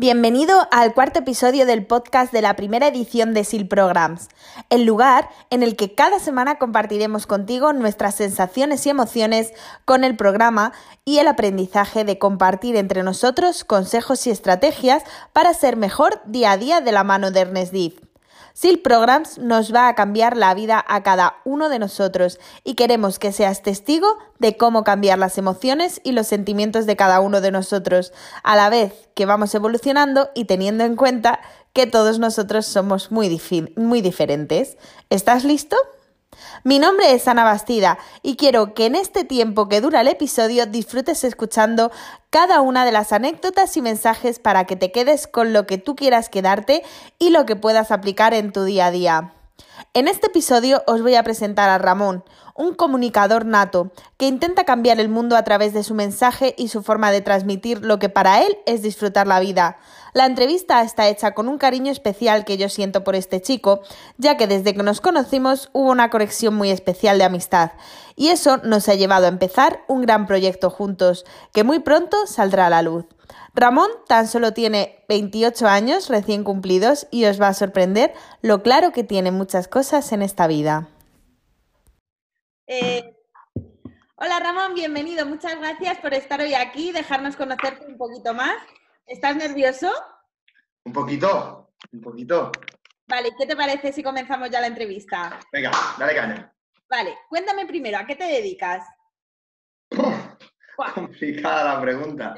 Bienvenido al cuarto episodio del podcast de la primera edición de SIL Programs, el lugar en el que cada semana compartiremos contigo nuestras sensaciones y emociones con el programa y el aprendizaje de compartir entre nosotros consejos y estrategias para ser mejor día a día de la mano de Ernest Div. SIL Programs nos va a cambiar la vida a cada uno de nosotros y queremos que seas testigo de cómo cambiar las emociones y los sentimientos de cada uno de nosotros, a la vez que vamos evolucionando y teniendo en cuenta que todos nosotros somos muy, muy diferentes. ¿Estás listo? Mi nombre es Ana Bastida y quiero que en este tiempo que dura el episodio disfrutes escuchando cada una de las anécdotas y mensajes para que te quedes con lo que tú quieras quedarte y lo que puedas aplicar en tu día a día. En este episodio os voy a presentar a Ramón, un comunicador nato que intenta cambiar el mundo a través de su mensaje y su forma de transmitir lo que para él es disfrutar la vida. La entrevista está hecha con un cariño especial que yo siento por este chico, ya que desde que nos conocimos hubo una conexión muy especial de amistad, y eso nos ha llevado a empezar un gran proyecto juntos, que muy pronto saldrá a la luz. Ramón tan solo tiene 28 años recién cumplidos y os va a sorprender lo claro que tiene muchas cosas en esta vida. Eh, hola Ramón, bienvenido. Muchas gracias por estar hoy aquí, dejarnos conocerte un poquito más. ¿Estás nervioso? Un poquito, un poquito. Vale, ¿qué te parece si comenzamos ya la entrevista? Venga, dale caña. Vale, cuéntame primero, ¿a qué te dedicas? complicada la pregunta.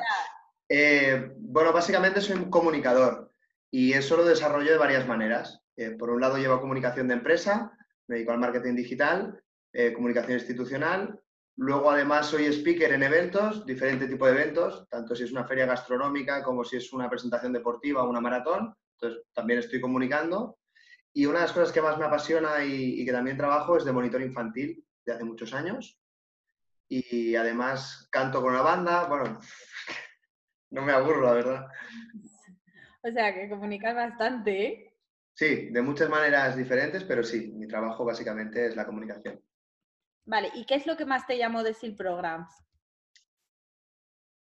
Eh, bueno, básicamente soy un comunicador y eso lo desarrollo de varias maneras. Eh, por un lado llevo comunicación de empresa, me dedico al marketing digital, eh, comunicación institucional Luego, además, soy speaker en eventos, diferente tipo de eventos, tanto si es una feria gastronómica como si es una presentación deportiva o una maratón. Entonces, también estoy comunicando. Y una de las cosas que más me apasiona y, que también trabajo es de monitor infantil de hace muchos años. Y además canto con una banda. Bueno, no me aburro, la verdad. O sea, que comunicas bastante, ¿eh? Sí, de muchas maneras diferentes, pero sí, mi trabajo básicamente es la comunicación. Vale, ¿y qué es lo que más te llamó de SEAL Programs?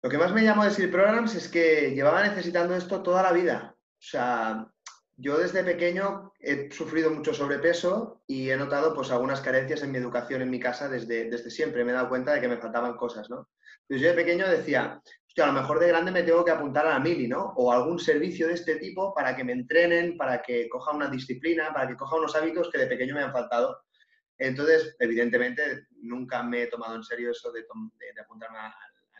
Lo que más me llamó de SEAL Programs es que llevaba necesitando esto toda la vida. O sea, yo desde pequeño he sufrido mucho sobrepeso y he notado pues algunas carencias en mi educación en mi casa desde, desde siempre. Me he dado cuenta de que me faltaban cosas, ¿no? Entonces yo de pequeño decía, hostia, a lo mejor de grande me tengo que apuntar a la mili, ¿no? O algún servicio de este tipo para que me entrenen, para que coja una disciplina, para que coja unos hábitos que de pequeño me han faltado. Entonces, evidentemente, nunca me he tomado en serio eso de, apuntarme al,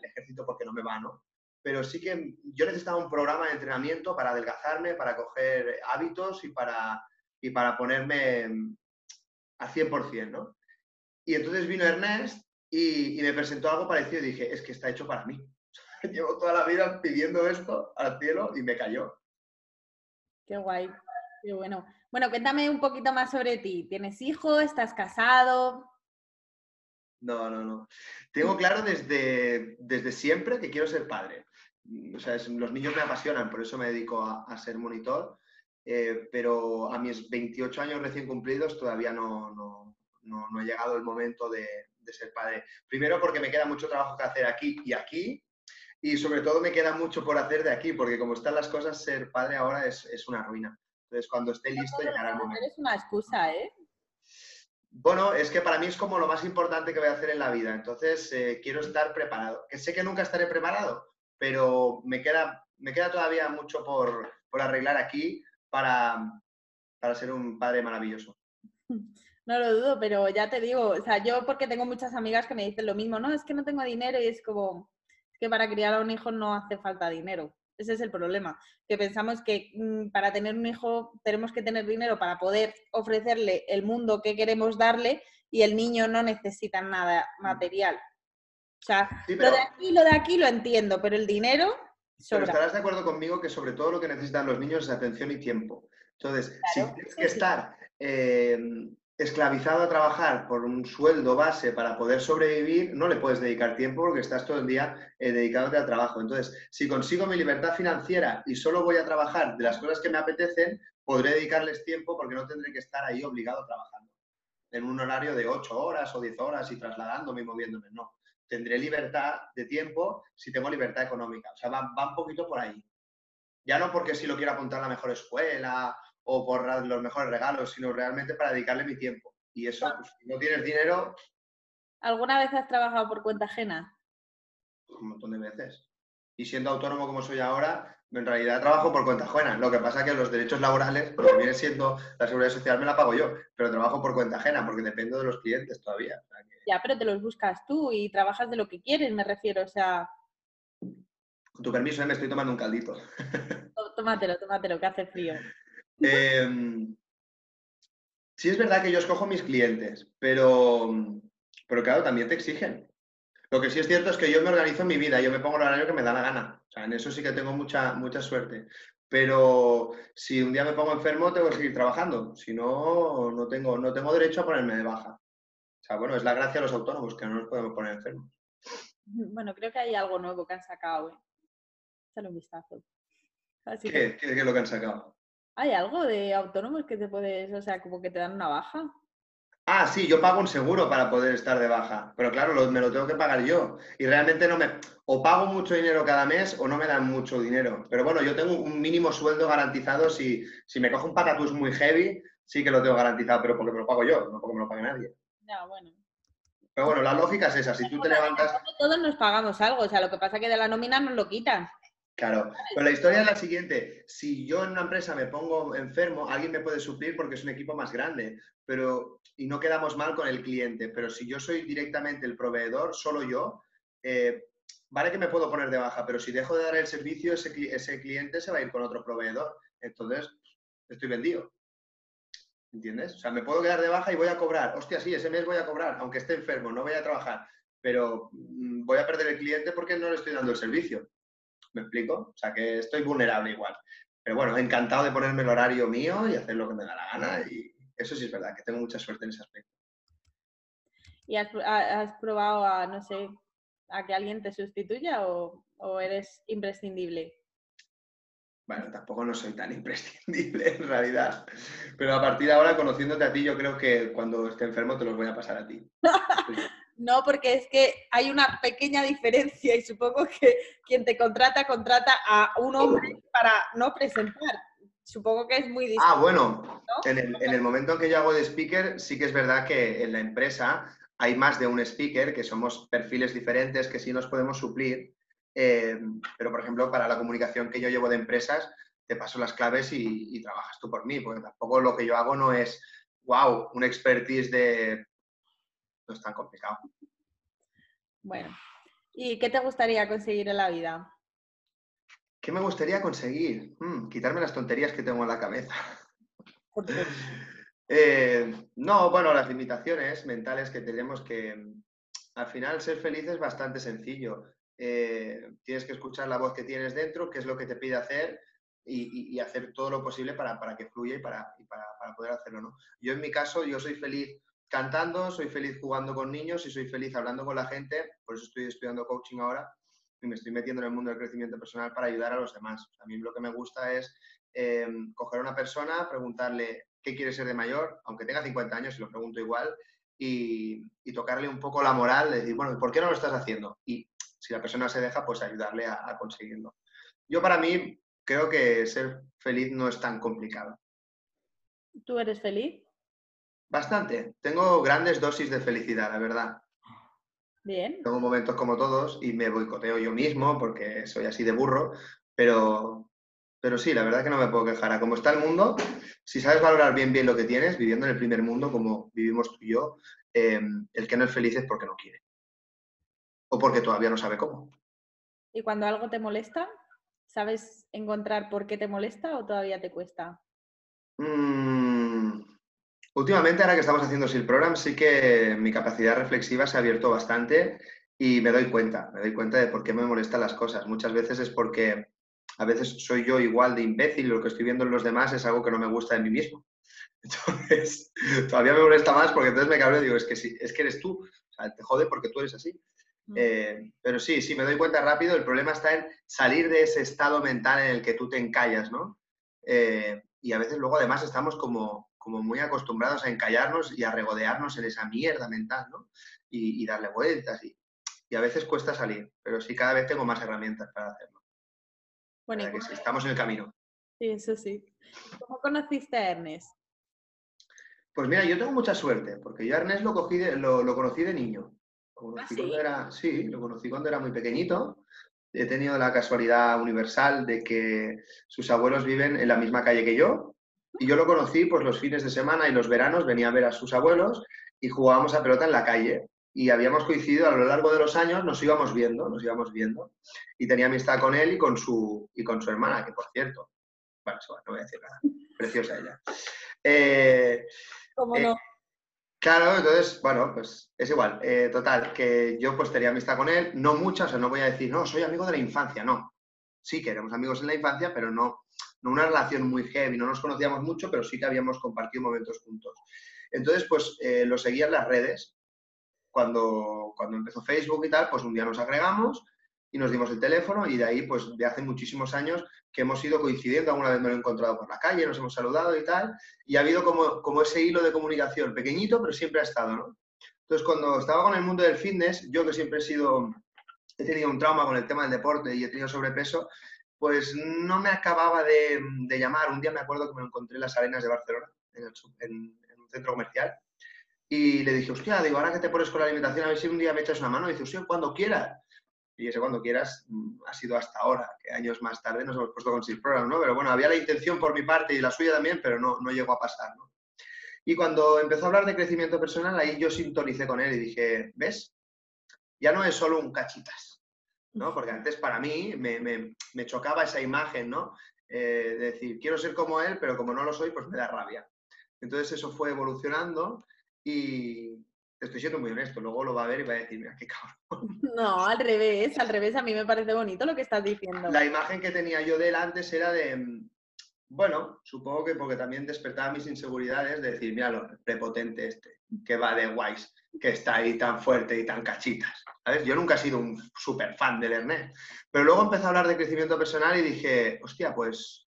ejército porque no me va, ¿no? Pero sí que yo necesitaba un programa de entrenamiento para adelgazarme, para coger hábitos y para, y para ponerme a 100%, ¿no? Y entonces vino Ernest y, y, me presentó algo parecido y dije, es que está hecho para mí. Llevo toda la vida pidiendo esto al cielo y me cayó. Qué guay, qué bueno. Bueno, cuéntame un poquito más sobre ti. ¿Tienes hijos? ¿Estás casado? No, no, no. Tengo claro desde, desde siempre que quiero ser padre. O sea, los niños me apasionan, por eso me dedico a, ser monitor. Eh, pero a mis 28 años recién cumplidos todavía no, no, no, he llegado el momento de, de, ser padre. Primero porque me queda mucho trabajo que hacer aquí y aquí. Y sobre todo me queda mucho por hacer de aquí, porque como están las cosas, ser padre ahora es, es una ruina. Entonces, cuando esté listo, llegará el momento. Es una excusa, ¿eh? Bueno, es que para mí es como lo más importante que voy a hacer en la vida. Entonces, eh, quiero estar preparado. Que sé que nunca estaré preparado, pero me queda, me queda todavía mucho por, arreglar aquí para, para ser un padre maravilloso. No lo dudo, pero ya te digo, o sea, yo porque tengo muchas amigas que me dicen lo mismo, no, es que no tengo dinero y es como, es que para criar a un hijo no hace falta dinero. Ese es el problema, que pensamos que mm, para tener un hijo tenemos que tener dinero para poder ofrecerle el mundo que queremos darle y el niño no necesita nada material. O sea, lo de aquí, lo de aquí lo entiendo, pero el dinero... Pero estarás de acuerdo conmigo que sobre todo lo que necesitan los niños es atención y tiempo. Entonces, si tienes que estar eh, esclavizado a trabajar por un sueldo base para poder sobrevivir, no le puedes dedicar tiempo porque estás todo el día eh, dedicándote al trabajo. Entonces, si consigo mi libertad financiera y solo voy a trabajar de las cosas que me apetecen, podré dedicarles tiempo porque no tendré que estar ahí obligado trabajando en un horario de 8 horas o 10 horas y trasladándome y moviéndome. No, tendré libertad de tiempo si tengo libertad económica. O sea, va, va un poquito por ahí. Ya no porque si lo quiero apuntar a la mejor escuela o por los mejores regalos, sino realmente para dedicarle mi tiempo. Y eso, pues, si no tienes dinero... ¿Alguna vez has trabajado por cuenta ajena? Un montón de veces. Y siendo autónomo como soy ahora, en realidad trabajo por cuenta ajena. Lo que pasa es que los derechos laborales, lo que viene siendo la seguridad social, me la pago yo, pero trabajo por cuenta ajena porque dependo de los clientes todavía. Ya, pero te los buscas tú y trabajas de lo que quieres, me refiero, o sea... Con tu permiso, ¿eh? me estoy tomando un caldito. tómatelo, tómatelo, que hace frío. Em, sí es verdad que yo escojo mis clientes, pero, pero claro, también te exigen. Lo que sí es cierto es que yo me organizo mi vida, yo me pongo el horario que me da la gana. O sea, en eso sí que tengo mucha, mucha suerte. Pero si un día me pongo enfermo, tengo que seguir trabajando. Si no, no tengo, no tengo derecho a ponerme de baja. O sea, bueno, es la gracia de los autónomos, que no nos podemos poner enfermos. Bueno, creo que hay algo nuevo que han sacado, ¿eh? un vistazo. ¿Qué? ¿Qué es lo que han sacado? ¿Hay algo de autónomos que te puedes, o sea, como que te dan una baja? Ah, sí, yo pago un seguro para poder estar de baja, pero claro, me lo tengo que pagar yo. Y realmente no me... O pago mucho dinero cada mes o no me dan mucho dinero. Pero bueno, yo tengo un mínimo sueldo garantizado. Si, si me cojo un patatús muy heavy, sí que lo tengo garantizado, pero porque me lo pago yo, no porque me lo pague nadie. Ya, bueno. Pero bueno, la lógica es esa. Si tú te levantas... Todos nos pagamos algo, o sea, lo que pasa es que de la nómina nos lo quitan. Claro, pero la historia es la siguiente. Si yo en una empresa me pongo enfermo, alguien me puede suplir porque es un equipo más grande, pero y no quedamos mal con el cliente. Pero si yo soy directamente el proveedor, solo yo, eh, vale que me puedo poner de baja, pero si dejo de dar el servicio, ese, ese cliente se va a ir con otro proveedor. Entonces, estoy vendido. ¿Entiendes? O sea, me puedo quedar de baja y voy a cobrar. Hostia, sí, ese mes voy a cobrar, aunque esté enfermo, no voy a trabajar, pero mm, voy a perder el cliente porque no le estoy dando el servicio. ¿Me explico? O sea, que estoy vulnerable igual. Pero bueno, encantado de ponerme el horario mío y hacer lo que me da la gana. Y eso sí es verdad, que tengo mucha suerte en ese aspecto. ¿Y has, probado a, no sé, a que alguien te sustituya o, o eres imprescindible? Bueno, tampoco no soy tan imprescindible en realidad. Pero a partir de ahora, conociéndote a ti, yo creo que cuando esté enfermo te los voy a pasar a ti. No, porque es que hay una pequeña diferencia y supongo que quien te contrata, contrata a un hombre para no presentar. Supongo que es muy distinto. Ah, bueno, en, el, momento en que yo hago de speaker, sí que es verdad que en la empresa hay más de un speaker, que somos perfiles diferentes, que sí nos podemos suplir. Eh, pero, por ejemplo, para la comunicación que yo llevo de empresas, te paso las claves y, y trabajas tú por mí, porque tampoco lo que yo hago no es, wow, un expertise de no es tan complicado. Bueno, ¿y qué te gustaría conseguir en la vida? ¿Qué me gustaría conseguir? Hmm, quitarme las tonterías que tengo en la cabeza. Eh, no, bueno, las limitaciones mentales que tenemos que al final ser feliz es bastante sencillo. Eh, tienes que escuchar la voz que tienes dentro, qué es lo que te pide hacer y, hacer todo lo posible para, que fluya y, para, para, para, poder hacerlo. ¿no? Yo en mi caso, yo soy feliz cantando, soy feliz jugando con niños y soy feliz hablando con la gente, por eso estoy estudiando coaching ahora y me estoy metiendo en el mundo del crecimiento personal para ayudar a los demás. a mí lo que me gusta es em, coger a una persona, preguntarle qué quiere ser de mayor, aunque tenga 50 años, y lo pregunto igual, y, tocarle un poco la moral, decir, bueno, ¿por qué no lo estás haciendo? Y si la persona se deja, pues ayudarle a, a conseguirlo. Yo para mí creo que ser feliz no es tan complicado. ¿Tú eres feliz? Bastante. Tengo grandes dosis de felicidad, la verdad. Bien. Tengo momentos como todos y me boicoteo yo mismo porque soy así de burro, pero, pero sí, la verdad que no me puedo quejar. A cómo está el mundo, si sabes valorar bien bien lo que tienes, viviendo en el primer mundo como vivimos tú y yo, em, el que no es feliz es porque no quiere. O porque todavía no sabe cómo. ¿Y cuando algo te molesta, sabes encontrar por qué te molesta o todavía te cuesta? Mmm Últimamente, ahora que estamos haciendo el Program, sí que mi capacidad reflexiva se ha abierto bastante y me doy cuenta, me doy cuenta de por qué me molestan las cosas. Muchas veces es porque a veces soy yo igual de imbécil y lo que estoy viendo en los demás es algo que no me gusta de mí mismo. Entonces, todavía me molesta más porque entonces me cabreo y digo, es que, sí, es que eres tú, o sea, te jode porque tú eres así. Mm. Eh, pero sí, sí, me doy cuenta rápido, el problema está en salir de ese estado mental en el que tú te encallas, ¿no? Eh, y a veces luego además estamos como, como muy acostumbrados a encallarnos y a regodearnos en esa mierda mental, ¿no? Y, darle vueltas y, a veces cuesta salir, pero sí cada vez tengo más herramientas para hacerlo. Bueno, estamos en el camino. Sí, eso sí. ¿Cómo conociste a Ernest? Pues mira, yo tengo mucha suerte, porque yo a Ernest lo, cogí lo, conocí de niño. ¿Ah, era, sí, lo conocí cuando era muy pequeñito. He tenido la casualidad universal de que sus abuelos viven en la misma calle que yo. Y yo lo conocí pues los fines de semana y los veranos, venía a ver a sus abuelos y jugábamos a pelota en la calle. Y habíamos coincidido a lo largo de los años, nos íbamos viendo, nos íbamos viendo. Y tenía amistad con él y con su, y con su hermana, que por cierto, bueno, no voy a decir nada, preciosa ella. Eh, ¿Cómo no? Eh, claro, entonces, bueno, pues es igual. Eh, total, que yo pues tenía amistad con él, no mucha, o sea, no voy a decir, no, soy amigo de la infancia, no. Sí que éramos amigos en la infancia, pero no, no una relación muy heavy, no nos conocíamos mucho, pero sí que habíamos compartido momentos juntos. Entonces, pues eh, lo seguía en las redes. Cuando, cuando empezó Facebook y tal, pues un día nos agregamos y nos dimos el teléfono y de ahí, pues de hace muchísimos años que hemos ido coincidiendo, alguna vez me lo he encontrado por la calle, nos hemos saludado y tal, y ha habido como, como ese hilo de comunicación, pequeñito, pero siempre ha estado, ¿no? Entonces, cuando estaba con el mundo del fitness, yo que siempre he sido, he tenido un trauma con el tema del deporte y he tenido sobrepeso, pues no me acababa de, llamar. Un día me acuerdo que me encontré en las arenas de Barcelona, en, un centro comercial, y le dije, hostia, digo, ahora que te pones con la alimentación, a ver si un día me echas una mano. Y dice, hostia, cuando quieras. Y ese cuando quieras mm, ha sido hasta ahora, que años más tarde nos hemos puesto con Six Program, ¿no? Pero bueno, había la intención por mi parte y la suya también, pero no, no llegó a pasar, ¿no? Y cuando empezó a hablar de crecimiento personal, ahí yo sintonicé con él y dije, ¿ves? Ya no es solo un cachitas, ¿no? Porque antes para mí me, me, me chocaba esa imagen, ¿no? Eh, de decir, quiero ser como él, pero como no lo soy, pues me da rabia. Entonces eso fue evolucionando y, estoy siendo muy honesto, luego lo va a ver y va a decir, mira, qué cabrón. No, al revés, al revés, a mí me parece bonito lo que estás diciendo. La imagen que tenía yo de él antes era de, bueno, supongo que porque también despertaba mis inseguridades de decir, mira lo prepotente este, que va de guays, que está ahí tan fuerte y tan cachitas. ¿Sabes? Yo nunca he sido un súper fan del Ernest. Pero luego empecé a hablar de crecimiento personal y dije, hostia, pues,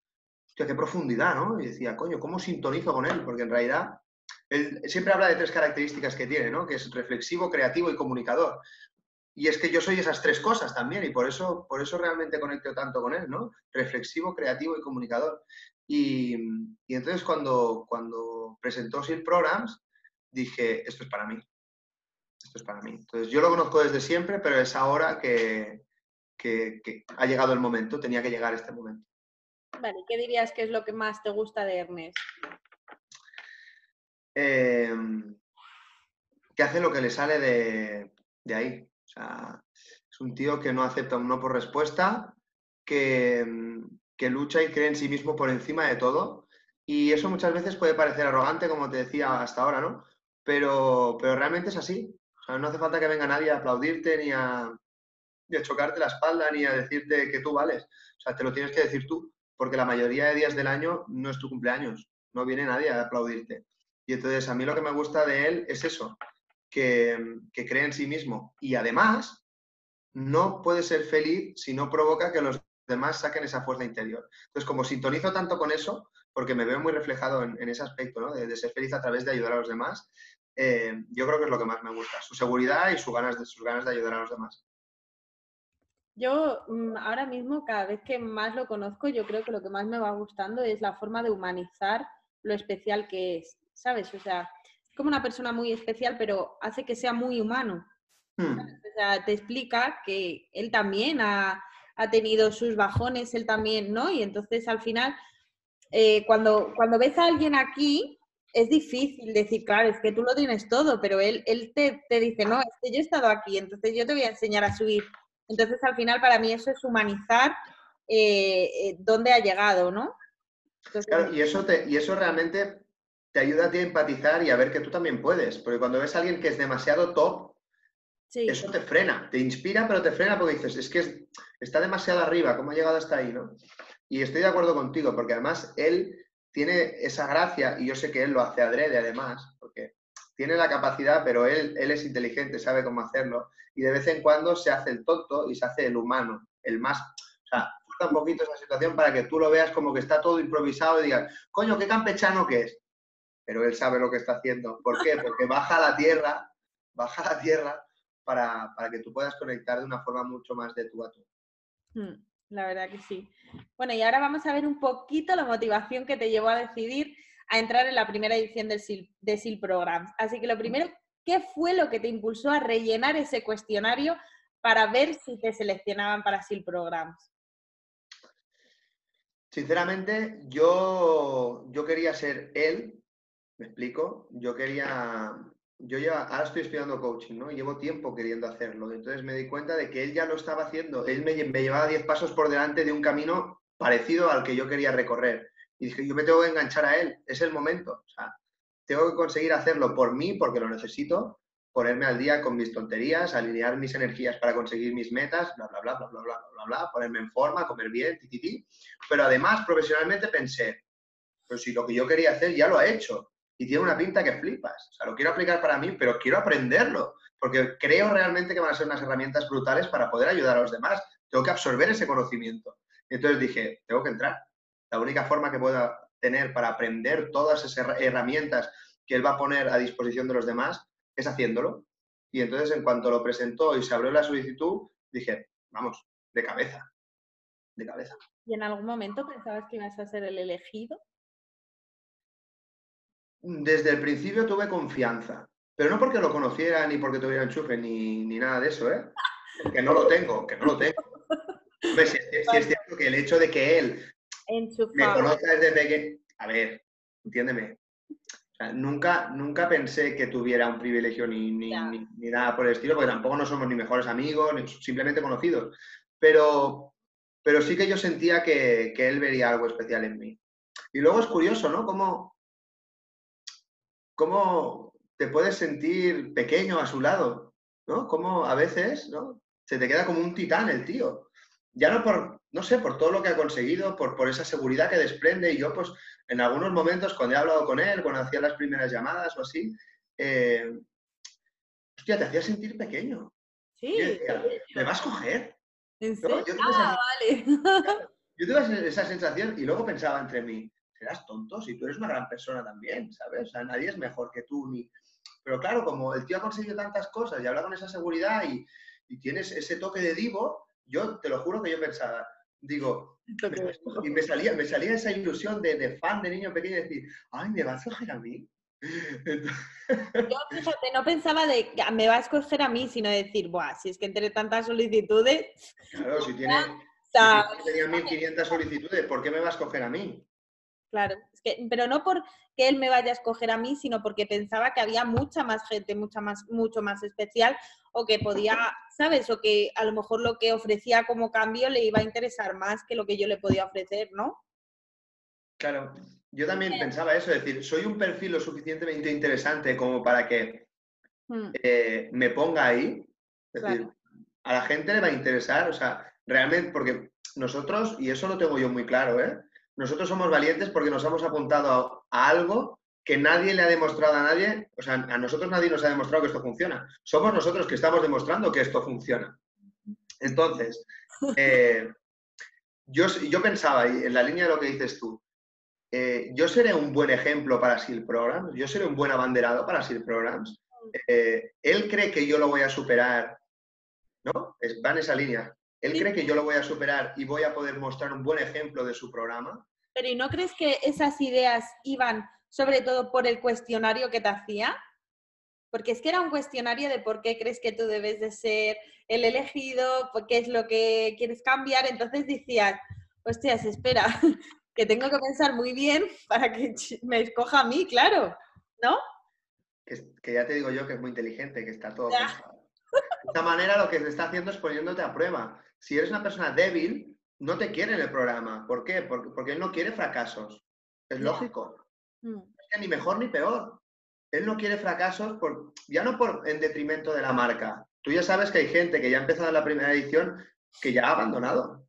hostia, qué profundidad, ¿no? Y decía, coño, ¿cómo sintonizo con él? Porque en realidad él siempre habla de tres características que tiene, ¿no? Que es reflexivo, creativo y comunicador. Y es que yo soy esas tres cosas también y por eso, por eso realmente conecto tanto con él, ¿no? Reflexivo, creativo y comunicador. Y, entonces cuando, cuando presentó SIL Programs, dije, esto es para mí. Esto es para mí. Entonces yo lo conozco desde siempre, pero es ahora que, que, ha llegado el momento, tenía que llegar este momento. Vale, ¿qué dirías que es lo que más te gusta de Ernest? Em, que hace lo que le sale de, ahí. O sea, es un tío que no acepta un no por respuesta, que, que, lucha y cree en sí mismo por encima de todo. Y eso muchas veces puede parecer arrogante, como te decía hasta ahora, ¿no? Pero, pero realmente es así. No hace falta que venga nadie a aplaudirte ni a, chocarte la espalda ni a decirte que tú vales. O sea, te lo tienes que decir tú, porque la mayoría de días del año no es tu cumpleaños. No viene nadie a aplaudirte. Y entonces a mí lo que me gusta de él es eso, que, cree en sí mismo. Y además, no puede ser feliz si no provoca que los demás saquen esa fuerza interior. Entonces, como sintonizo tanto con eso, porque me veo muy reflejado en, ese aspecto, ¿no? de, ser feliz a través de ayudar a los demás, eh, yo creo que es lo que más me gusta, su seguridad y sus ganas de, sus ganas de ayudar a los demás. Yo mm, ahora mismo, cada vez que más lo conozco, yo creo que lo que más me va gustando es la forma de humanizar lo especial que es. ¿sabes? O sea, es como una persona muy especial, pero hace que sea muy humano. Hmm. O sea, te explica que él también ha, tenido sus bajones, él también, ¿no? Y entonces al final, eh, cuando, cuando ves a alguien aquí, es difícil decir, claro, es que tú lo tienes todo, pero él, él te, dice, no, es que yo he estado aquí, entonces yo te voy a enseñar a subir. Entonces, al final, para mí eso es humanizar eh, eh, dónde ha llegado, ¿no? claro, y eso, te, y eso realmente te ayuda a ti a empatizar y a ver que tú también puedes. Porque cuando ves a alguien que es demasiado top, eso te frena, te inspira, pero te frena porque dices, es que está demasiado arriba, ¿cómo ha llegado hasta ahí? ¿no? Y estoy de acuerdo contigo, porque además él tiene esa gracia, y yo sé que él lo hace adrede además, porque tiene la capacidad, pero él, él es inteligente, sabe cómo hacerlo, y de vez en cuando se hace el tonto y se hace el humano, el más... O sea, un poquito esa situación para que tú lo veas como que está todo improvisado y digas, coño, qué campechano que es pero él sabe lo que está haciendo. ¿Por qué? Porque baja la tierra, baja la tierra para, que tú puedas conectar de una forma mucho más de tú a tú. Hmm. La verdad que sí. Bueno, y ahora vamos a ver un poquito la motivación que te llevó a decidir a entrar en la primera edición del de SIL Programs. Así que lo primero, ¿qué fue lo que te impulsó a rellenar ese cuestionario para ver si te seleccionaban para SIL Programs? Sinceramente, yo, yo quería ser él, me explico, yo quería, yo ya, ahora estoy estudiando coaching, ¿no? llevo tiempo queriendo hacerlo, entonces me di cuenta de que él ya lo estaba haciendo, él me, me llevaba 10 pasos por delante de un camino parecido al que yo quería recorrer. Y dije, yo me tengo que enganchar a él, es el momento, o sea, tengo que conseguir hacerlo por mí porque lo necesito ponerme al día con mis tonterías, alinear mis energías para conseguir mis metas, bla, bla, bla, bla, bla, bla, bla, bla, ponerme en forma, comer bien, ti, ti, ti. Pero además, profesionalmente pensé, pues si lo que yo quería hacer ya lo ha hecho y tiene una pinta que flipas. O sea, lo quiero aplicar para mí, pero quiero aprenderlo, porque creo realmente que van a ser unas herramientas brutales para poder ayudar a los demás. Tengo que absorber ese conocimiento. Y entonces dije, tengo que entrar. La única forma que pueda tener para aprender todas esas herramientas que él va a poner a disposición de los demás es haciéndolo. Y entonces, en cuanto lo presentó y se abrió la solicitud, dije, vamos, de cabeza, de cabeza. ¿Y en algún momento pensabas que ibas a ser el elegido? Desde el principio tuve confianza, pero no porque lo conociera ni porque tuviera enchufe ni, ni nada de eso, ¿eh? Que no lo tengo, que no lo tengo. si, es cierto que el hecho de que él me conozca desde pequeño, a ver, entiéndeme, nunca, nunca pensé que tuviera un privilegio ni, ni, nada por el estilo, porque tampoco no somos ni mejores amigos, ni simplemente conocidos. Pero, pero sí que yo sentía que, él vería algo especial en mí. Y luego es curioso, ¿no? Cómo, cómo te puedes sentir pequeño a su lado, ¿no? Cómo a veces, ¿no? Se te queda como un titán el tío. Ya no por, no sé, por todo lo que ha conseguido, por, por esa seguridad que desprende. Y yo, pues, en algunos momentos, cuando he hablado con él, cuando hacía las primeras llamadas o así, eh, hostia, te hacía sentir pequeño. Sí. ¿Me vas a coger? Yo, ah, vale. yo tuve esa sensación y luego pensaba entre mí, serás tonto si tú eres una gran persona también, ¿sabes? O sea, nadie es mejor que tú ni... Pero claro, como el tío ha conseguido tantas cosas y habla con esa seguridad y, y tienes ese toque de divo, yo te lo juro que yo pensaba, digo, y me salía, me salía esa ilusión de, fan de niño pequeño y decir, ay, ¿me vas a escoger a mí? Yo, fíjate, no pensaba de me va a escoger a mí, sino decir, Buah, si es que entre tantas solicitudes. Claro, si tiene, si tenía 1500 solicitudes, ¿por qué me va a escoger a mí? Claro, es que, pero no porque él me vaya a escoger a mí, sino porque pensaba que había mucha más gente, mucha más, mucho más especial, o que podía, ¿sabes? O que a lo mejor lo que ofrecía como cambio le iba a interesar más que lo que yo le podía ofrecer, ¿no? Claro, yo también pensaba eso, es decir, soy un perfil lo suficientemente interesante como para que hmm. eh, me ponga ahí. Es decir, a la gente le va a interesar, o sea, realmente, porque nosotros, y eso lo tengo yo muy claro, ¿eh? Nosotros somos valientes porque nos hemos apuntado a, algo que nadie le ha demostrado a nadie, o sea, a nosotros nadie nos ha demostrado que esto funciona. Somos nosotros que estamos demostrando que esto funciona. Entonces, eh, yo, yo pensaba, en la línea de lo que dices tú, eh, yo seré un buen ejemplo para SEAL Programs, yo seré un buen abanderado para SEAL Programs. Eh, él cree que yo lo voy a superar, ¿no? va en esa línea. ¿Él cree que yo lo voy a superar y voy a poder mostrar un buen ejemplo de su programa? Pero ¿y no crees que esas ideas iban sobre todo por el cuestionario que te hacía? Porque es que era un cuestionario de por qué crees que tú debes de ser el elegido, por qué es lo que quieres cambiar. Entonces decías, hostias, espera, que tengo que pensar muy bien para que me escoja a mí, claro, ¿no? Que, ya te digo yo que es muy inteligente, que está todo pensado. De esta manera lo que te está haciendo es poniéndote a prueba si eres una persona débil, no te quiere en el programa. ¿Por qué? Porque, él no quiere fracasos. Es lógico. Mm. Es ni mejor ni peor. Él no quiere fracasos, por, ya no por en detrimento de la marca. Tú ya sabes que hay gente que ya ha empezado la primera edición que ya ha abandonado.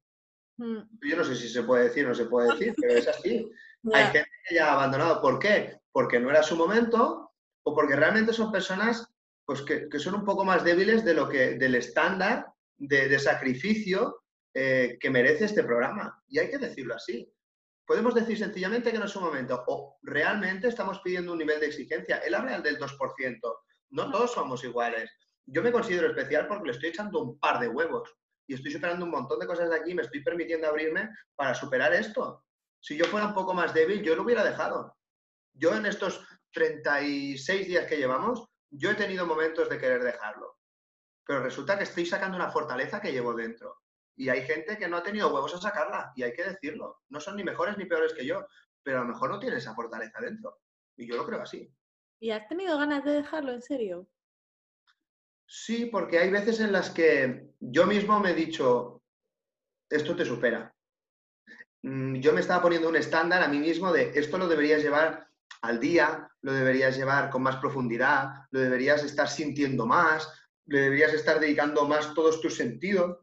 Mm. Yo no sé si se puede decir o no se puede decir, pero es así. Hay gente que ya ha abandonado. ¿Por qué? Porque no era su momento o porque realmente son personas pues, que, que son un poco más débiles de lo que, del estándar de, sacrificio eh, que merece este programa. Y hay que decirlo así. Podemos decir sencillamente que no es un momento, o realmente estamos pidiendo un nivel de exigencia. Él habla del 2%. No todos somos iguales. Yo me considero especial porque le estoy echando un par de huevos. y estoy superando un montón de cosas de aquí, me estoy permitiendo abrirme para superar esto. Si yo fuera un poco más débil, yo lo hubiera dejado. Yo en estos 36 días que llevamos, yo he tenido momentos de querer dejarlo. Pero resulta que estoy sacando una fortaleza que llevo dentro. Y hay gente que no ha tenido huevos a sacarla, y hay que decirlo. No son ni mejores ni peores que yo, pero a lo mejor no tiene esa fortaleza dentro. Y yo lo creo así. ¿Y has tenido ganas de dejarlo en serio? Sí, porque hay veces en las que yo mismo me he dicho, esto te supera. Mm, yo me estaba poniendo un estándar a mí mismo de esto lo deberías llevar al día, lo deberías llevar con más profundidad, lo deberías estar sintiendo más, le deberías estar dedicando más todos tus sentidos.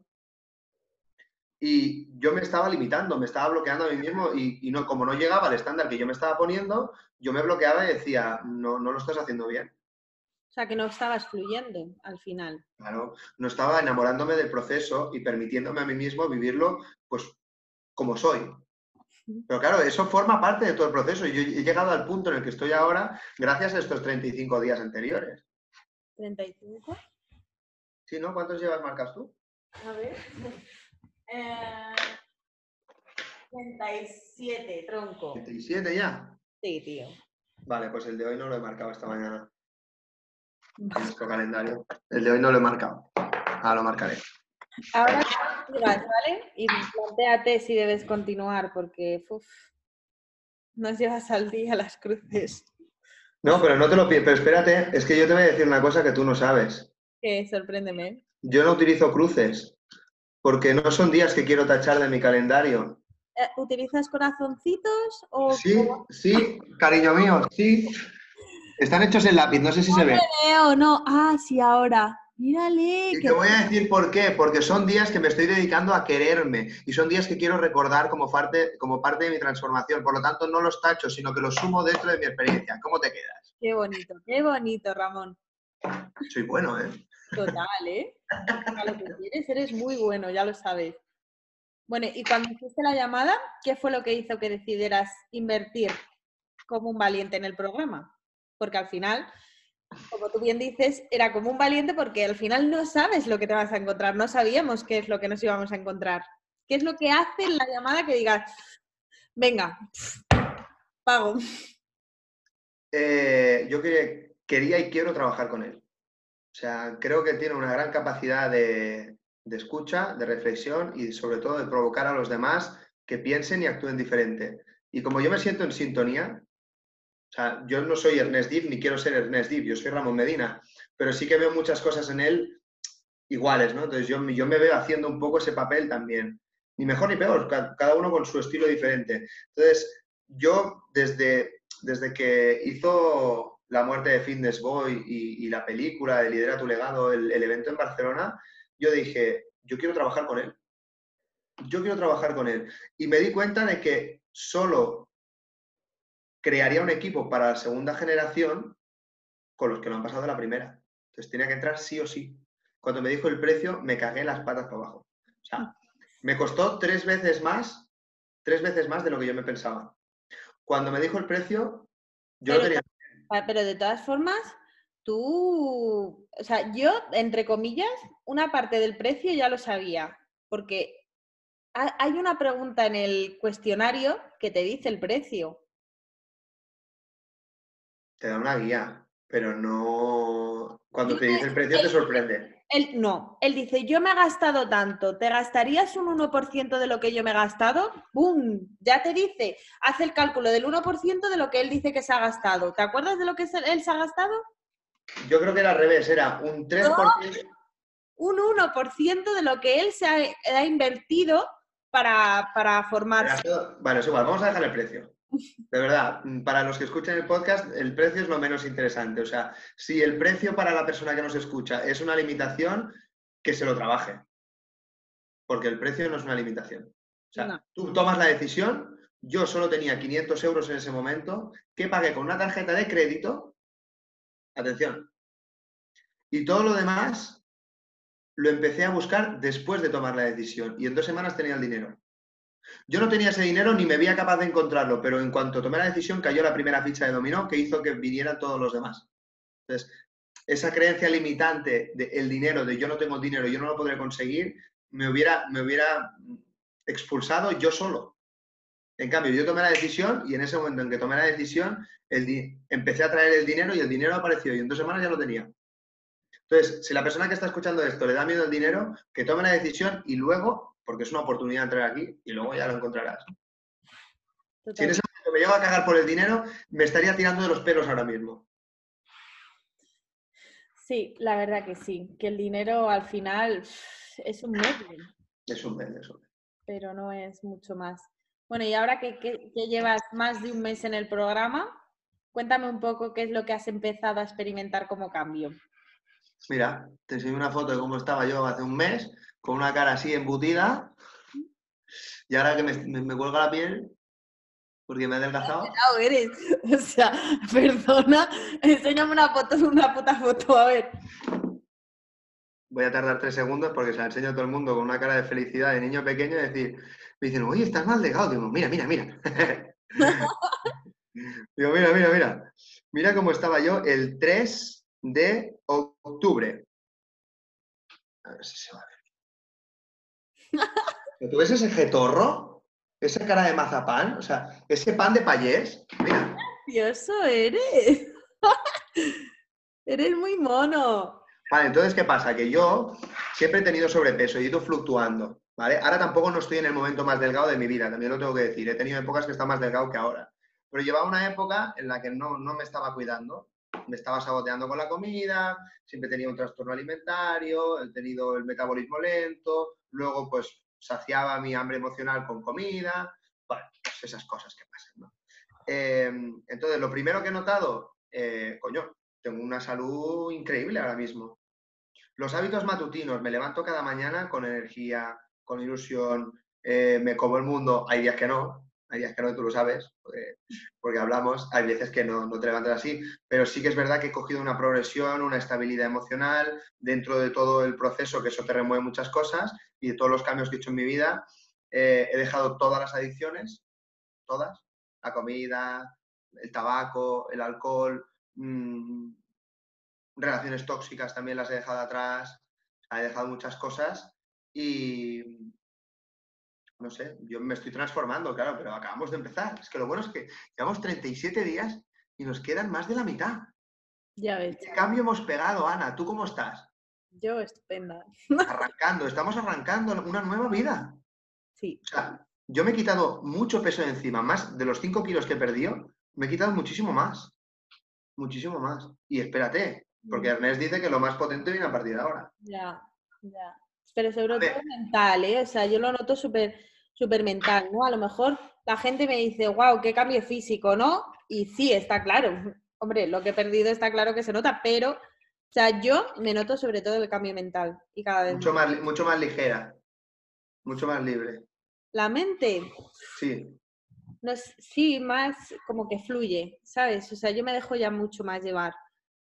Y yo me estaba limitando, me estaba bloqueando a mí mismo y, no, como no llegaba al estándar que yo me estaba poniendo, yo me bloqueaba y decía, no, no lo estás haciendo bien. O sea, que no estabas fluyendo al final. Claro, no estaba enamorándome del proceso y permitiéndome a mí mismo vivirlo, pues, como soy. Pero claro, eso forma parte de todo el proceso y yo he llegado al punto en el que estoy ahora gracias a estos 35 días anteriores. ¿35? Sí, ¿no? ¿Cuántos llevas marcas tú? A ver. 37, eh, tronco. ¿37 ya? Sí, tío. Vale, pues el de hoy no lo he marcado esta mañana. En nuestro calendario. El de hoy no lo he marcado. Ahora lo marcaré. Ahora ¿vale? Y planteate si debes continuar, porque uf, nos llevas al día las cruces. No, pero no te lo pido. Pero espérate, es que yo te voy a decir una cosa que tú no sabes. ¿Qué? Sorpréndeme. Yo no utilizo cruces porque no son días que quiero tachar de mi calendario. Eh, ¿Utilizas corazoncitos o...? Sí, sí, cariño mío, sí. Están hechos en lápiz, no sé si se ve. No no. Ah, sí, ahora. Mírale. Y te voy a decir por qué. Porque son días que me estoy dedicando a quererme y son días que quiero recordar como parte, como parte de mi transformación. Por lo tanto, no los tacho, sino que los sumo dentro de mi experiencia. ¿Cómo te quedas? Qué bonito, qué bonito, Ramón. Soy bueno, ¿eh? Total, ¿eh? A lo que quieres, eres muy bueno, ya lo sabes. Bueno, y cuando hiciste la llamada, ¿qué fue lo que hizo que decidieras invertir como un valiente en el programa? Porque al final, como tú bien dices, era como un valiente porque al final no sabes lo que te vas a encontrar, no sabíamos qué es lo que nos íbamos a encontrar. ¿Qué es lo que hace en la llamada que digas, venga, pago? Eh, yo quería y quiero trabajar con él. O sea, creo que tiene una gran capacidad de, escucha, de reflexión y sobre todo de provocar a los demás que piensen y actúen diferente. Y como yo me siento en sintonía, o sea, yo no soy Ernest Div ni quiero ser Ernest Div, yo soy Ramón Medina, pero sí que veo muchas cosas en él iguales, ¿no? Entonces yo, yo me veo haciendo un poco ese papel también. Ni mejor ni peor, cada uno con su estilo diferente. Entonces, yo desde, desde que hizo la muerte de Fitness Boy y, la película de Lidera tu legado, el, evento en Barcelona, yo dije, yo quiero trabajar con él. Yo quiero trabajar con él. Y me di cuenta de que solo crearía un equipo para la segunda generación con los que lo han pasado de la primera. Entonces tenía que entrar sí o sí. Cuando me dijo el precio, me cagué las patas para abajo. O sea, me costó tres veces más, tres veces más de lo que yo me pensaba. Cuando me dijo el precio, yo lo tenía Ah, pero de todas formas, tú, o sea, yo, entre comillas, una parte del precio ya lo sabía, porque hay una pregunta en el cuestionario que te dice el precio. Te da una guía, pero no. Cuando te dice el precio te sorprende. Él, no, él dice, yo me he gastado tanto, ¿te gastarías un 1% de lo que yo me he gastado? ¡Bum! Ya te dice, hace el cálculo del 1% de lo que él dice que se ha gastado. ¿Te acuerdas de lo que él se ha gastado? Yo creo que era al revés, era un 3%. un 1% de lo que él se ha, invertido para, para formarse. Vale, es igual, vamos a dejar el precio. De verdad, para los que escuchen el podcast, el precio es lo menos interesante. O sea, si el precio para la persona que nos escucha es una limitación, que se lo trabaje. Porque el precio no es una limitación. O sea, tú tomas la decisión, yo solo tenía 500 euros en ese momento, que pagué con una tarjeta de crédito. Atención. Y todo lo demás lo empecé a buscar después de tomar la decisión. Y en dos semanas tenía el dinero. Yo no tenía ese dinero ni me veía capaz de encontrarlo, pero en cuanto tomé la decisión cayó la primera ficha de dominó que hizo que vinieran todos los demás. Entonces, esa creencia limitante del dinero, de yo no tengo dinero, yo no lo podré conseguir, me hubiera, me hubiera expulsado yo solo. En cambio, yo tomé la decisión y en ese momento en que tomé la decisión, empecé a traer el dinero y el dinero apareció y en dos semanas ya lo tenía. Entonces, si la persona que está escuchando esto le da miedo el dinero, que tome la decisión y luego, porque es una oportunidad entrar aquí y luego ya lo encontrarás. Si en ese momento me llego a cagar por el dinero, me estaría tirando de los pelos ahora mismo. Sí, la verdad que sí, que el dinero al final es un medio. Es un medio, es un medio. Pero no es mucho más. Bueno, y ahora que, que, llevas más de un mes en el programa, cuéntame un poco qué es lo que has empezado a experimentar como cambio. Mira, te enseño una foto de cómo estaba yo hace un mes, con una cara así embutida, y ahora que me, me, cuelga la piel, porque me he adelgazado. eres. O sea, perdona, enséñame una foto, una puta foto, a ver. Voy a tardar tres segundos porque se la enseño a todo el mundo con una cara de felicidad de niño pequeño y decir, me dicen, oye, estás mal delgado. Digo, mira, mira, mira. Digo, mira, mira, mira. Mira cómo estaba yo el 3 de octubre. A ver si se va a ver. ¿Tú ves ese jetorro? Esa cara de mazapán, o sea, ese pan de payés. Mira. Gracioso eres. eres muy mono. Vale, entonces, ¿qué pasa? Que yo siempre he tenido sobrepeso y he ido fluctuando. Ahora tampoco no estoy en el momento más delgado de mi vida, también lo tengo que decir. He tenido épocas que está más delgado que ahora. Pero llevaba una época en la que no, me estaba cuidando. Me estaba saboteando con la comida, siempre tenía un trastorno alimentario, he tenido el metabolismo lento, luego pues saciaba mi hambre emocional con comida. Bueno, pues esas cosas que pasan, em, entonces, lo primero que he notado, eh, coño, tengo una salud increíble ahora mismo. Los hábitos matutinos, me levanto cada mañana con energía, con ilusión, eh, me como el mundo, hay días que no, hay días que no, tú lo sabes, porque, hablamos, hay veces que no, no, te levantas así, pero sí que es verdad que he cogido una progresión, una estabilidad emocional dentro de todo el proceso, que eso te remueve muchas cosas y de todos los cambios que he hecho en mi vida, eh, he dejado todas las adicciones, todas, la comida, el tabaco, el alcohol, mm, relaciones tóxicas también las he dejado atrás, he dejado muchas cosas y no sé, yo me estoy transformando, claro, pero acabamos de empezar. Es que lo bueno es que llevamos 37 días y nos quedan más de la mitad. Ya ves. ¿Qué cambio hemos pegado, Ana? ¿Tú cómo estás? Yo estupenda. Arrancando, estamos arrancando una nueva vida. Sí. O sea, yo me he quitado mucho peso de encima, más de los 5 kilos que he perdido, me he quitado muchísimo más. Muchísimo más. Y espérate, porque mm. Ernest dice que lo más potente viene a partir de ahora. Ya, ya. Pero sobre todo mental, ¿eh? O sea, yo lo noto súper súper mental, ¿no? A lo mejor la gente me dice, wow, qué cambio físico, ¿no? Y sí, está claro. Hombre, lo que he perdido está claro que se nota, pero, o sea, yo me noto sobre todo el cambio mental y cada vez mucho más. Mucho más ligera, mucho más libre. La mente. Sí. No, sí, más como que fluye, ¿sabes? O sea, yo me dejo ya mucho más llevar.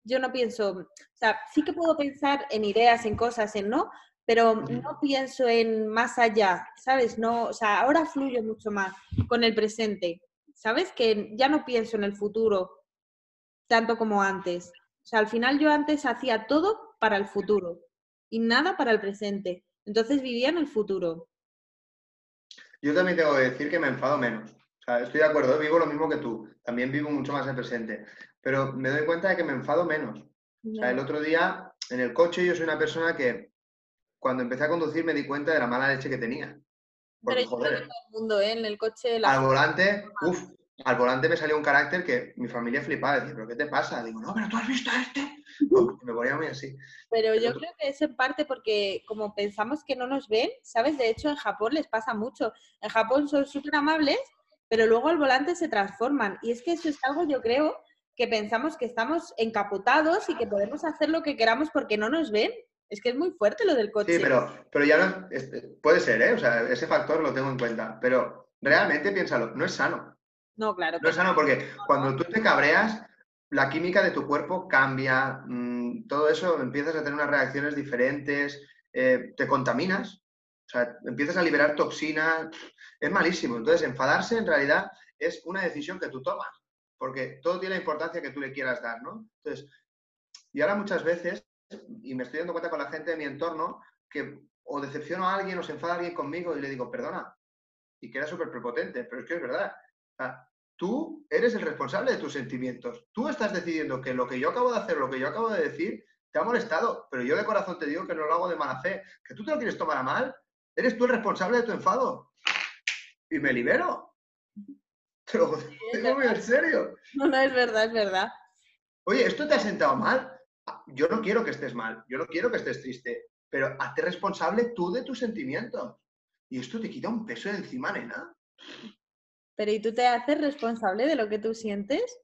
Yo no pienso, o sea, sí que puedo pensar en ideas, en cosas, en no, pero no pienso en más allá, ¿sabes? No, o sea, ahora fluyo mucho más con el presente, ¿sabes? Que ya no pienso en el futuro tanto como antes. O sea, al final yo antes hacía todo para el futuro y nada para el presente. Entonces vivía en el futuro. Yo también tengo que decir que me enfado menos. O sea, estoy de acuerdo, vivo lo mismo que tú. También vivo mucho más el presente. Pero me doy cuenta de que me enfado menos. O sea, el otro día en el coche yo soy una persona que cuando empecé a conducir me di cuenta de la mala leche que tenía. Pero yo todo el mundo, ¿eh? En el coche... Al volante, uff, al volante me salió un carácter que mi familia flipaba. Decía, ¿pero qué te pasa? Digo, no, pero tú has visto a este. me ponía muy así. Pero yo creo que es en parte porque como pensamos que no nos ven, ¿sabes? De hecho, en Japón les pasa mucho. En Japón son súper amables, pero luego al volante se transforman. Y es que eso es algo, yo creo, que pensamos que estamos encapotados y que podemos hacer lo que queramos porque no nos ven. Es que es muy fuerte lo del coche. Sí, pero, pero ya no. puede ser, ¿eh? O sea, ese factor lo tengo en cuenta. Pero realmente piénsalo, no es sano. No, claro. No es sano porque cuando tú te cabreas, la química de tu cuerpo cambia, mm, todo eso empiezas a tener unas reacciones diferentes, eh, te contaminas, o sea, empiezas a liberar toxinas, es malísimo. Entonces, enfadarse en realidad es una decisión que tú tomas, porque todo tiene la importancia que tú le quieras dar, ¿no? Entonces, y ahora muchas veces y me estoy dando cuenta con la gente de mi entorno que o decepciono a alguien o se enfada alguien conmigo y le digo, perdona, y queda súper prepotente, pero es que es verdad. tú eres el responsable de tus sentimientos. Tú estás decidiendo que lo que yo acabo de hacer, lo que yo acabo de decir, te ha molestado, pero yo de corazón te digo que no lo hago de mala fe. Que tú te lo quieres tomar a mal, eres tú el responsable de tu enfado. Y me libero. Te lo digo muy en serio. No, no, es verdad, es verdad. Oye, ¿esto te ha sentado mal? Yo no quiero que estés mal, yo no quiero que estés triste, pero hazte responsable tú de tus sentimientos. Y esto te quita un peso de encima, nena. Pero ¿y tú te haces responsable de lo que tú sientes?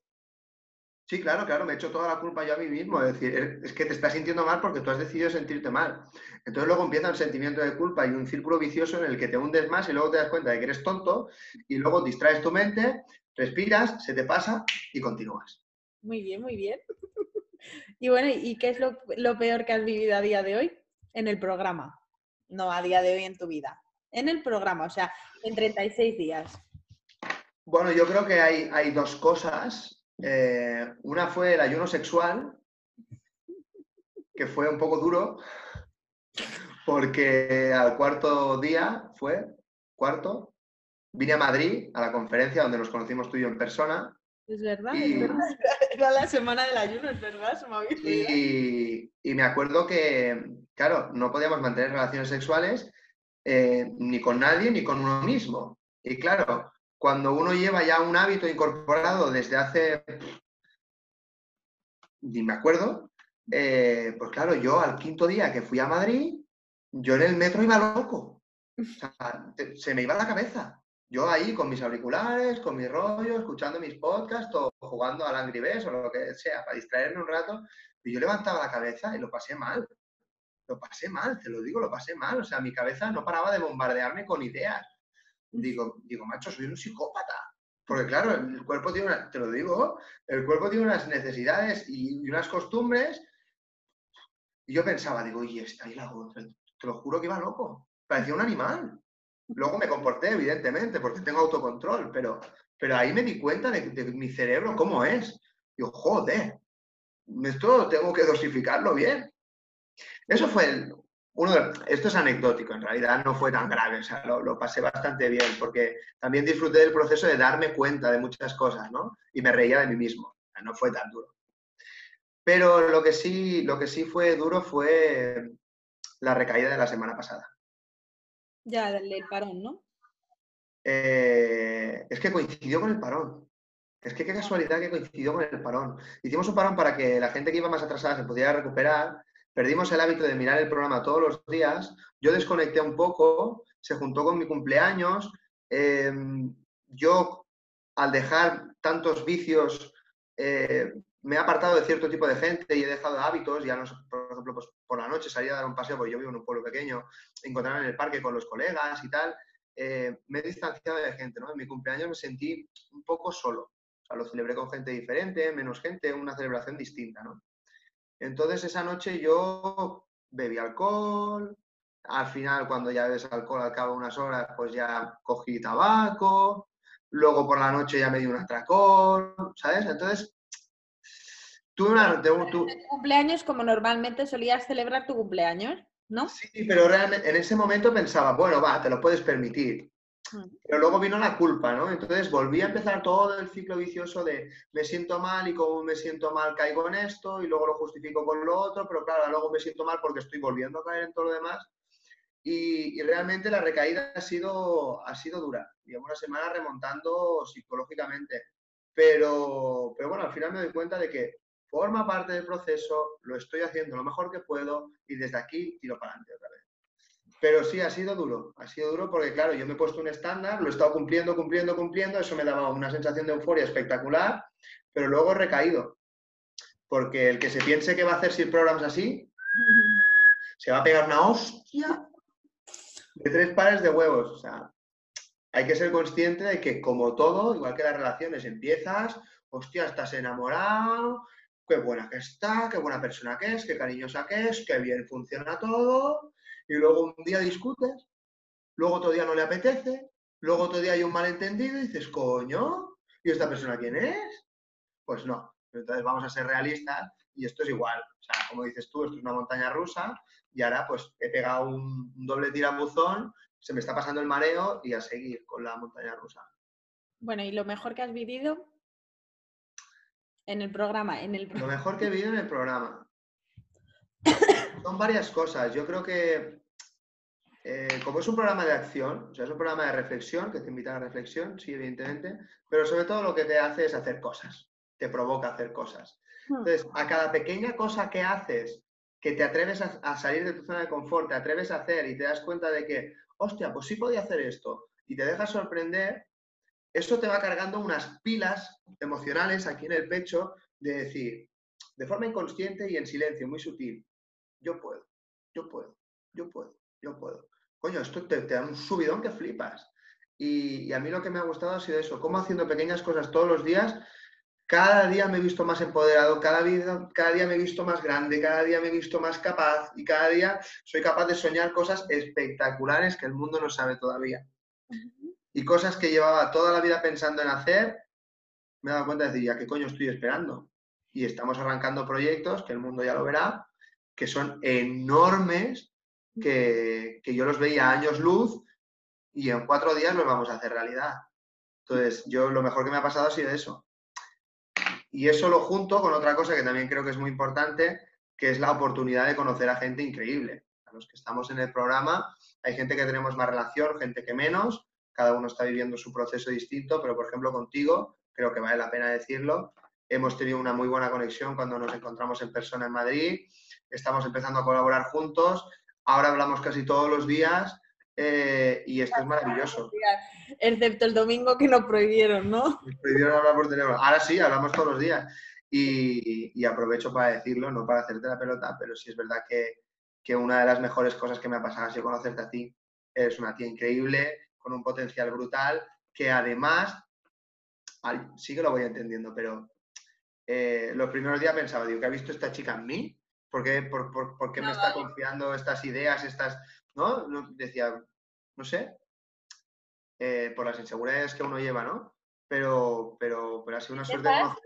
Sí, claro, claro, me he hecho toda la culpa yo a mí mismo. Es decir, es que te estás sintiendo mal porque tú has decidido sentirte mal. Entonces luego empieza un sentimiento de culpa y un círculo vicioso en el que te hundes más y luego te das cuenta de que eres tonto y luego distraes tu mente, respiras, se te pasa y continúas. Muy bien, muy bien. Y bueno, ¿y qué es lo, lo peor que has vivido a día de hoy en el programa? No a día de hoy en tu vida en el programa, o sea, en 36 días? Bueno, yo creo que hay, hay dos cosas. Eh, una fue el ayuno sexual, que fue un poco duro, porque al cuarto día fue, cuarto, vine a Madrid a la conferencia donde nos conocimos tú y yo en persona. Es verdad, es verdad. La semana del ayuno, es verdad, se me y, me acuerdo que, claro, no podíamos mantener relaciones sexuales eh, ni con nadie ni con uno mismo. Y claro, cuando uno lleva ya un hábito incorporado desde hace, ni me acuerdo, eh, pues claro, yo al quinto día que fui a Madrid, yo en el metro iba loco. se me iba la cabeza. Yo ahí con mis auriculares, con mi rollo, escuchando mis podcasts o jugando al Angry Birds o lo que sea, para distraerme un rato, y yo levantaba la cabeza y lo pasé mal lo pasé mal, te lo digo, lo pasé mal. O sea, mi cabeza no paraba de bombardearme con ideas. Digo, digo, macho, soy un psicópata. Porque claro, el cuerpo tiene, una, te lo digo, el cuerpo tiene unas necesidades y, unas costumbres. Y yo pensaba, digo, oye, está ahí la otra. Te lo juro que iba loco. Parecía un animal. Luego me comporté, evidentemente, porque tengo autocontrol, pero, pero ahí me di cuenta de, mi cerebro cómo es. Digo, joder, esto tengo que dosificarlo bien. Eso fue uno de, esto es anecdótico, en realidad no fue tan grave, o sea, lo, pasé bastante bien, porque también disfruté del proceso de darme cuenta de muchas cosas, ¿no? Y me reía de mí mismo, no fue tan duro. Pero lo que sí, lo que sí fue duro fue la recaída de la semana pasada. Ya, el parón, ¿no? Eh, es que coincidió con el parón. Es que qué casualidad que coincidió con el parón. Hicimos un parón para que la gente que iba más atrasada se pudiera recuperar perdimos el hábito de mirar el programa todos los días, yo desconecté un poco, se juntó con mi cumpleaños, em, yo al dejar tantos vicios eh, me he apartado de cierto tipo de gente y he dejado hábitos, ya no por ejemplo, pues por la noche salía a dar un paseo, porque yo vivo en un pueblo pequeño, encontrarme en el parque con los colegas y tal, eh, me he distanciado de gente, ¿no? En mi cumpleaños me sentí un poco solo, o sea, lo celebré con gente diferente, menos gente, una celebración distinta, ¿no? Entonces esa noche yo bebí alcohol, al final cuando ya bebes alcohol al cabo de unas horas pues ya cogí tabaco, luego por la noche ya me di un atracón, ¿sabes? Entonces tuve una... Tu cumpleaños como normalmente solías celebrar tu cumpleaños, ¿no? Sí, pero realmente en ese momento pensaba, bueno, va, te lo puedes permitir. Mm. Pero luego vino la culpa, ¿no? Entonces volví a empezar todo el ciclo vicioso de me siento mal y como me siento mal caigo en esto y luego lo justifico con lo otro, pero claro, luego me siento mal porque estoy volviendo a caer en todo lo demás. Y, realmente la recaída ha sido, ha sido dura. Llevo una semana remontando psicológicamente. Pero, pero bueno, al final me doy cuenta de que forma parte del proceso, lo estoy haciendo lo mejor que puedo y desde aquí tiro para adelante otra vez. Pero sí, ha sido duro, ha sido duro porque, claro, yo me he puesto un estándar, lo he estado cumpliendo, cumpliendo, cumpliendo, eso me daba una sensación de euforia espectacular, pero luego he recaído. Porque el que se piense que va a hacer SIL programs así, se va a pegar una hostia de tres pares de huevos. O sea, hay que ser consciente de que, como todo, igual que las relaciones, empiezas, hostia, estás enamorado, qué buena que está, qué buena persona que es, qué cariñosa que es, qué bien funciona todo, y luego un día discutes, luego otro día no le apetece, luego otro día hay un malentendido y dices, coño, ¿y esta persona quién es? Pues no. Entonces vamos a ser realistas y esto es igual. O sea, como dices tú, esto es una montaña rusa y ahora pues he pegado un, un doble tirabuzón, se me está pasando el mareo y a seguir con la montaña rusa. Bueno, ¿y lo mejor que has vivido en el programa? En el... Lo mejor que he vivido en el programa. Son varias cosas. Yo creo que eh, como es un programa de acción, o sea, es un programa de reflexión, que te invita a la reflexión, sí, evidentemente, pero sobre todo lo que te hace es hacer cosas, te provoca hacer cosas. Hmm. Entonces, a cada pequeña cosa que haces, que te atreves a, a salir de tu zona de confort, te atreves a hacer y te das cuenta de que, hostia, pues sí podía hacer esto, y te dejas sorprender, eso te va cargando unas pilas emocionales aquí en el pecho de decir, de forma inconsciente y en silencio, muy sutil, yo puedo, yo puedo, yo puedo, yo puedo. Coño, esto te, da un subidón que flipas. Y, a mí lo que me ha gustado ha sido eso, cómo haciendo pequeñas cosas todos los días, cada día me he visto más empoderado, cada, cada día me he visto más grande, cada día me he visto más capaz y cada día soy capaz de soñar cosas espectaculares que el mundo no sabe todavía. Y cosas que llevaba toda la vida pensando en hacer, me he dado cuenta de decir, ¿ya qué coño estoy esperando? Y estamos arrancando proyectos, que el mundo ya lo verá, que son enormes, que, que yo los veía a años luz y en cuatro días los vamos a hacer realidad. Entonces, yo lo mejor que me ha pasado ha sido eso. Y eso lo junto con otra cosa que también creo que es muy importante, que es la oportunidad de conocer a gente increíble. A los que estamos en el programa, hay gente que tenemos más relación, gente que menos, cada uno está viviendo su proceso distinto, pero por ejemplo contigo, creo que vale la pena decirlo, hemos tenido una muy buena conexión cuando nos encontramos en persona en Madrid, estamos empezando a colaborar juntos, ahora hablamos casi todos los días eh, y esto es maravilloso. Excepto el domingo que nos prohibieron, ¿no? Nos prohibieron hablar por teléfono. Ahora sí, hablamos todos los días. Y, y aprovecho para decirlo, no para hacerte la pelota, pero sí es verdad que, que una de las mejores cosas que me ha pasado ha sido conocerte a ti. Eres una tía increíble, con un potencial brutal, que además, sí que lo voy entendiendo, pero eh, los primeros días pensaba, digo, ¿qué ha visto esta chica en mí? ¿Por qué, por, por- por qué me No, está confiando estas ideas, estas, ¿no? No- Decía, no sé, eh, por las inseguridades que uno lleva, ¿no? Pero, pero, pero ha sido una suerte. Sepas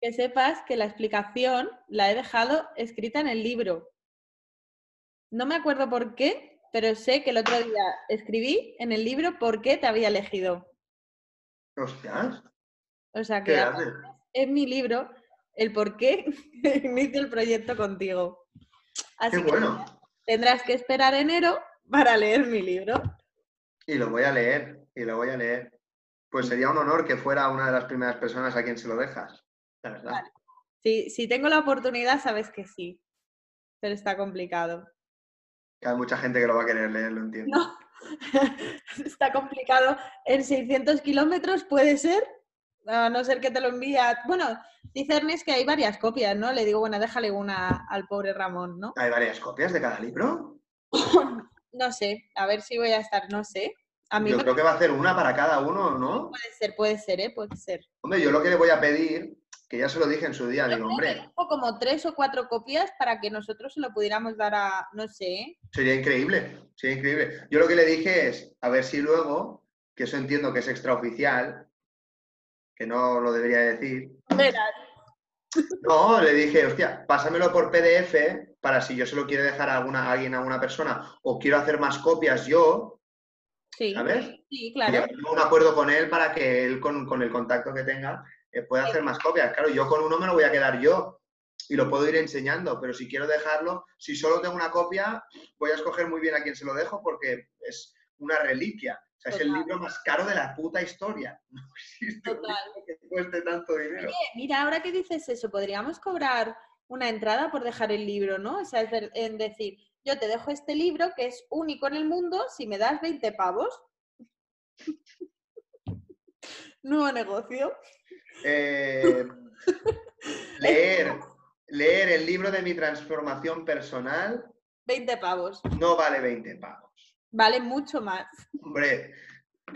Que sepas que la explicación la he dejado escrita en el libro. No me acuerdo por qué, pero sé que el otro día escribí en el libro por qué te había elegido. Hostias, O sea que en mi libro el por qué inicio el proyecto contigo. Así Qué que bueno. tendrás que esperar enero para leer mi libro. Y lo voy a leer, y lo voy a leer. Pues sería un honor que fuera una de las primeras personas a quien se lo dejas. La verdad. Vale. Si, si tengo la oportunidad, sabes que sí, pero está complicado. Hay mucha gente que lo va a querer leer, lo entiendo. No, está complicado. En 600 kilómetros puede ser, a no ser que te lo envía. Bueno, dice Ernest que hay varias copias, ¿no? Le digo, bueno, déjale una al pobre Ramón, ¿no? ¿Hay varias copias de cada libro? No sé, a ver si voy a estar, no sé. A mí Yo me creo que va a hacer una para cada uno, ¿no? puede ser, puede ser, ¿eh? Puede ser. Hombre, yo lo que le voy a pedir, que ya se lo dije en su día, digo, hombre, como tres o cuatro copias para que nosotros se lo pudiéramos dar a, no sé, ¿eh? sería increíble, sería increíble. Yo lo que le dije es, a ver si luego, que eso entiendo que es extraoficial, que no lo debería decir, Verás. No, le dije, hostia, pásamelo por PDF para si yo se lo quiero dejar a, alguna, a alguien, a una persona, o quiero hacer más copias yo, Sí, ¿sabes? sí, Y claro. a un acuerdo con él para que él, con, con el contacto que tenga, eh, pueda hacer más copias. Claro, yo con uno me lo voy a quedar yo y lo puedo ir enseñando, pero si quiero dejarlo, si solo tengo una copia, voy a escoger muy bien a quién se lo dejo porque es una reliquia. O sea, es el libro más caro de la puta historia. No existe un Total. libro que cueste tanto dinero. Oye, mira, ahora que dices eso, podríamos cobrar una entrada por dejar el libro, ¿no? O sea, es en decir, yo te dejo este libro que es único en el mundo si me das 20 pavos. Nuevo negocio. Eh, leer, leer el libro de mi transformación personal 20 pavos. no vale 20 pavos. Vale mucho más. Hombre,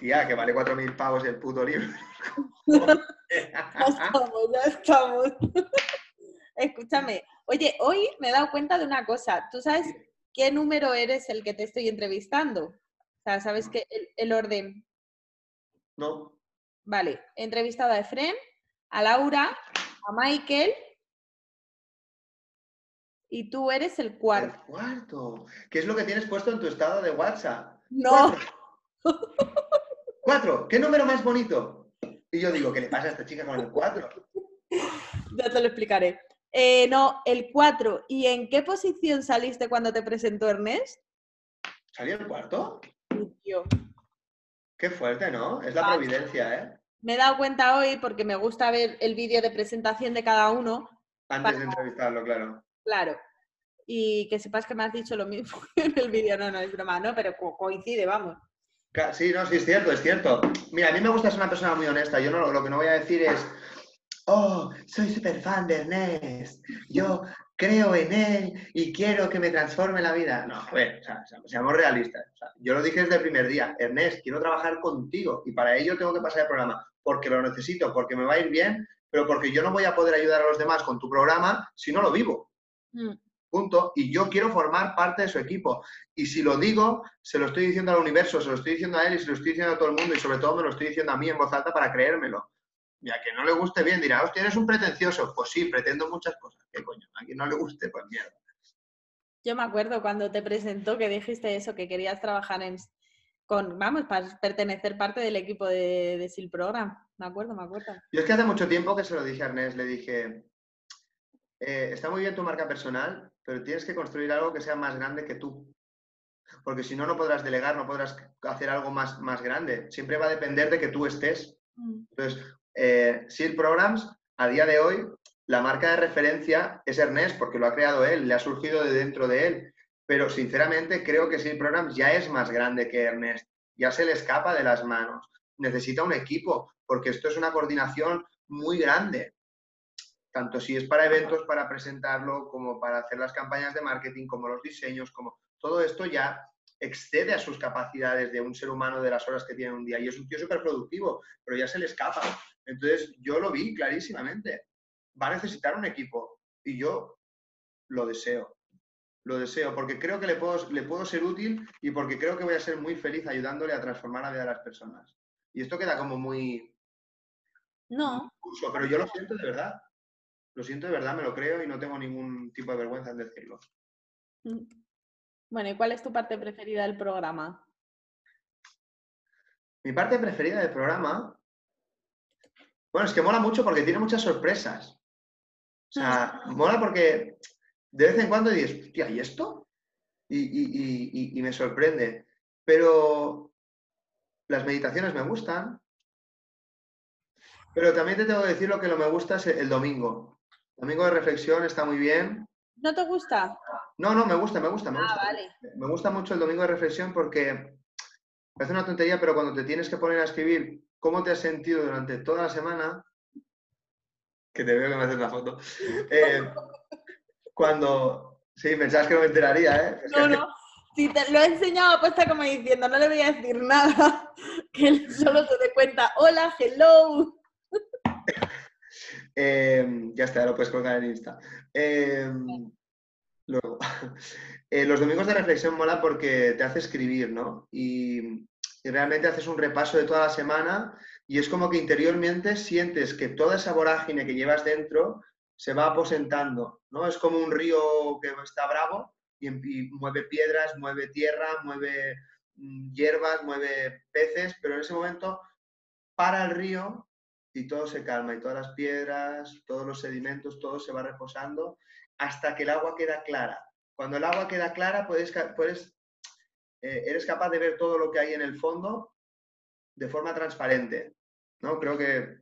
tía, que vale 4.000 pavos el puto libro. Ya estamos, ya estamos. Escúchame. Oye, hoy me he dado cuenta de una cosa. ¿Tú sabes qué número eres el que te estoy entrevistando? O sea, ¿sabes el, el orden? no, Vale, he entrevistado a Efren, a Laura, a Michael y tú eres el cuarto. El cuarto. ¿Qué es lo que tienes puesto en tu estado de WhatsApp? No. Cuatro. ¿Qué número más bonito? Y yo digo, ¿qué le pasa a esta chica con el cuatro? Ya te lo explicaré. Eh, no, el cuatro. ¿Y en qué posición saliste cuando te presentó Ernest? ¿Salí el cuarto? Tío. Qué fuerte, ¿no? Es la providencia, ¿eh? Me he dado cuenta hoy porque me gusta ver el vídeo de presentación de cada uno, Antes de entrevistarlo, claro. claro. Y que sepas que me has dicho lo mismo en el vídeo. No, no, es broma, ¿no? Pero co- coincide, vamos. Sí, no, sí, es cierto, es cierto. Mira, a mí me gusta ser una persona muy honesta. Yo no, lo que no voy a decir es, oh, soy súper fan de Ernest. Yo creo en él y quiero que me transforme la vida. No, a ver, o sea, se- seamos realistas. O sea, yo lo dije desde el primer día. Ernest, quiero trabajar contigo y para ello tengo que pasar el programa porque lo necesito, porque me va a ir bien, pero porque yo no voy a poder ayudar a los demás con tu programa si no lo vivo. Mm. Punto. Y yo quiero formar parte de su equipo. Y si lo digo, se lo estoy diciendo al universo, se lo estoy diciendo a él y se lo estoy diciendo a todo el mundo y sobre todo me lo estoy diciendo a mí en voz alta para creérmelo. Y a quien no le guste bien dirá, hostia, eres un pretencioso. Pues sí, pretendo muchas cosas. ¿Qué coño? A quien no le guste, pues mierda. Yo me acuerdo cuando te presentó que dijiste eso, que querías trabajar en, con, vamos, para pertenecer parte del equipo de, de SIL Program. Me acuerdo, me acuerdo. Yo es que hace mucho tiempo que se lo dije a Ernest, le dije, eh, está muy bien tu marca personal, pero tienes que construir algo que sea más grande que tú. Porque si no, no podrás delegar, no podrás hacer algo más, más grande. Siempre va a depender de que tú estés. Entonces, eh, Programs, a día de hoy, la marca de referencia es Ernest, porque lo ha creado él, le ha surgido de dentro de él. Pero sinceramente creo que SEAL Programs ya es más grande que Ernest, ya se le escapa de las manos. Necesita un equipo, porque esto es una coordinación muy grande. Tanto si es para eventos, para presentarlo, como para hacer las campañas de marketing, como los diseños, como todo esto ya excede a sus capacidades de un ser humano de las horas que tiene un día. Y es un tío súper productivo, pero ya se le escapa. Entonces, yo lo vi clarísimamente. Va a necesitar un equipo y yo lo deseo. Lo deseo porque creo que le puedo, le puedo ser útil y porque creo que voy a ser muy feliz ayudándole a transformar la vida de las personas. Y esto queda como muy No, curso, pero yo lo siento de verdad. Lo siento de verdad, me lo creo y no tengo ningún tipo de vergüenza en decirlo. Bueno, ¿y cuál es tu parte preferida del programa? Mi parte preferida del programa, bueno, es que mola mucho porque tiene muchas sorpresas. O sea, mola porque de vez en cuando dices, hostia, ¿y esto? Y, y- y- y- y me sorprende. Pero las meditaciones me gustan. Pero también te tengo que decir lo que lo me gusta es el domingo. Domingo de reflexión está muy bien. ¿No te gusta? No, no, me gusta, me gusta, me Ah, gusta. vale. Me gusta mucho el domingo de reflexión porque parece una tontería, pero cuando te tienes que poner a escribir cómo te has sentido durante toda la semana, que te veo que me haces la foto, eh, cuando... Sí, pensabas que no me enteraría, ¿eh? Es que- No, no. Si te lo he enseñado apuesta como diciendo, no le voy a decir nada, que él solo se dé cuenta. Hola, hello. Eh, ya está, ya lo puedes colgar en Insta. Eh, luego, eh, los domingos de reflexión mola porque te hace escribir, ¿no? Y, realmente haces un repaso de toda la semana y es como que interiormente sientes que toda esa vorágine que llevas dentro se va aposentando, ¿no? Es como un río que está bravo y, em- mueve piedras, mueve tierra, mueve mm, hierbas, mueve peces, pero en ese momento para el río y todo se calma y todas las piedras, todos los sedimentos, todo se va reposando hasta que el agua queda clara. Cuando el agua queda clara, puedes, puedes, eh, eres capaz de ver todo lo que hay en el fondo de forma transparente. ¿no? Creo que,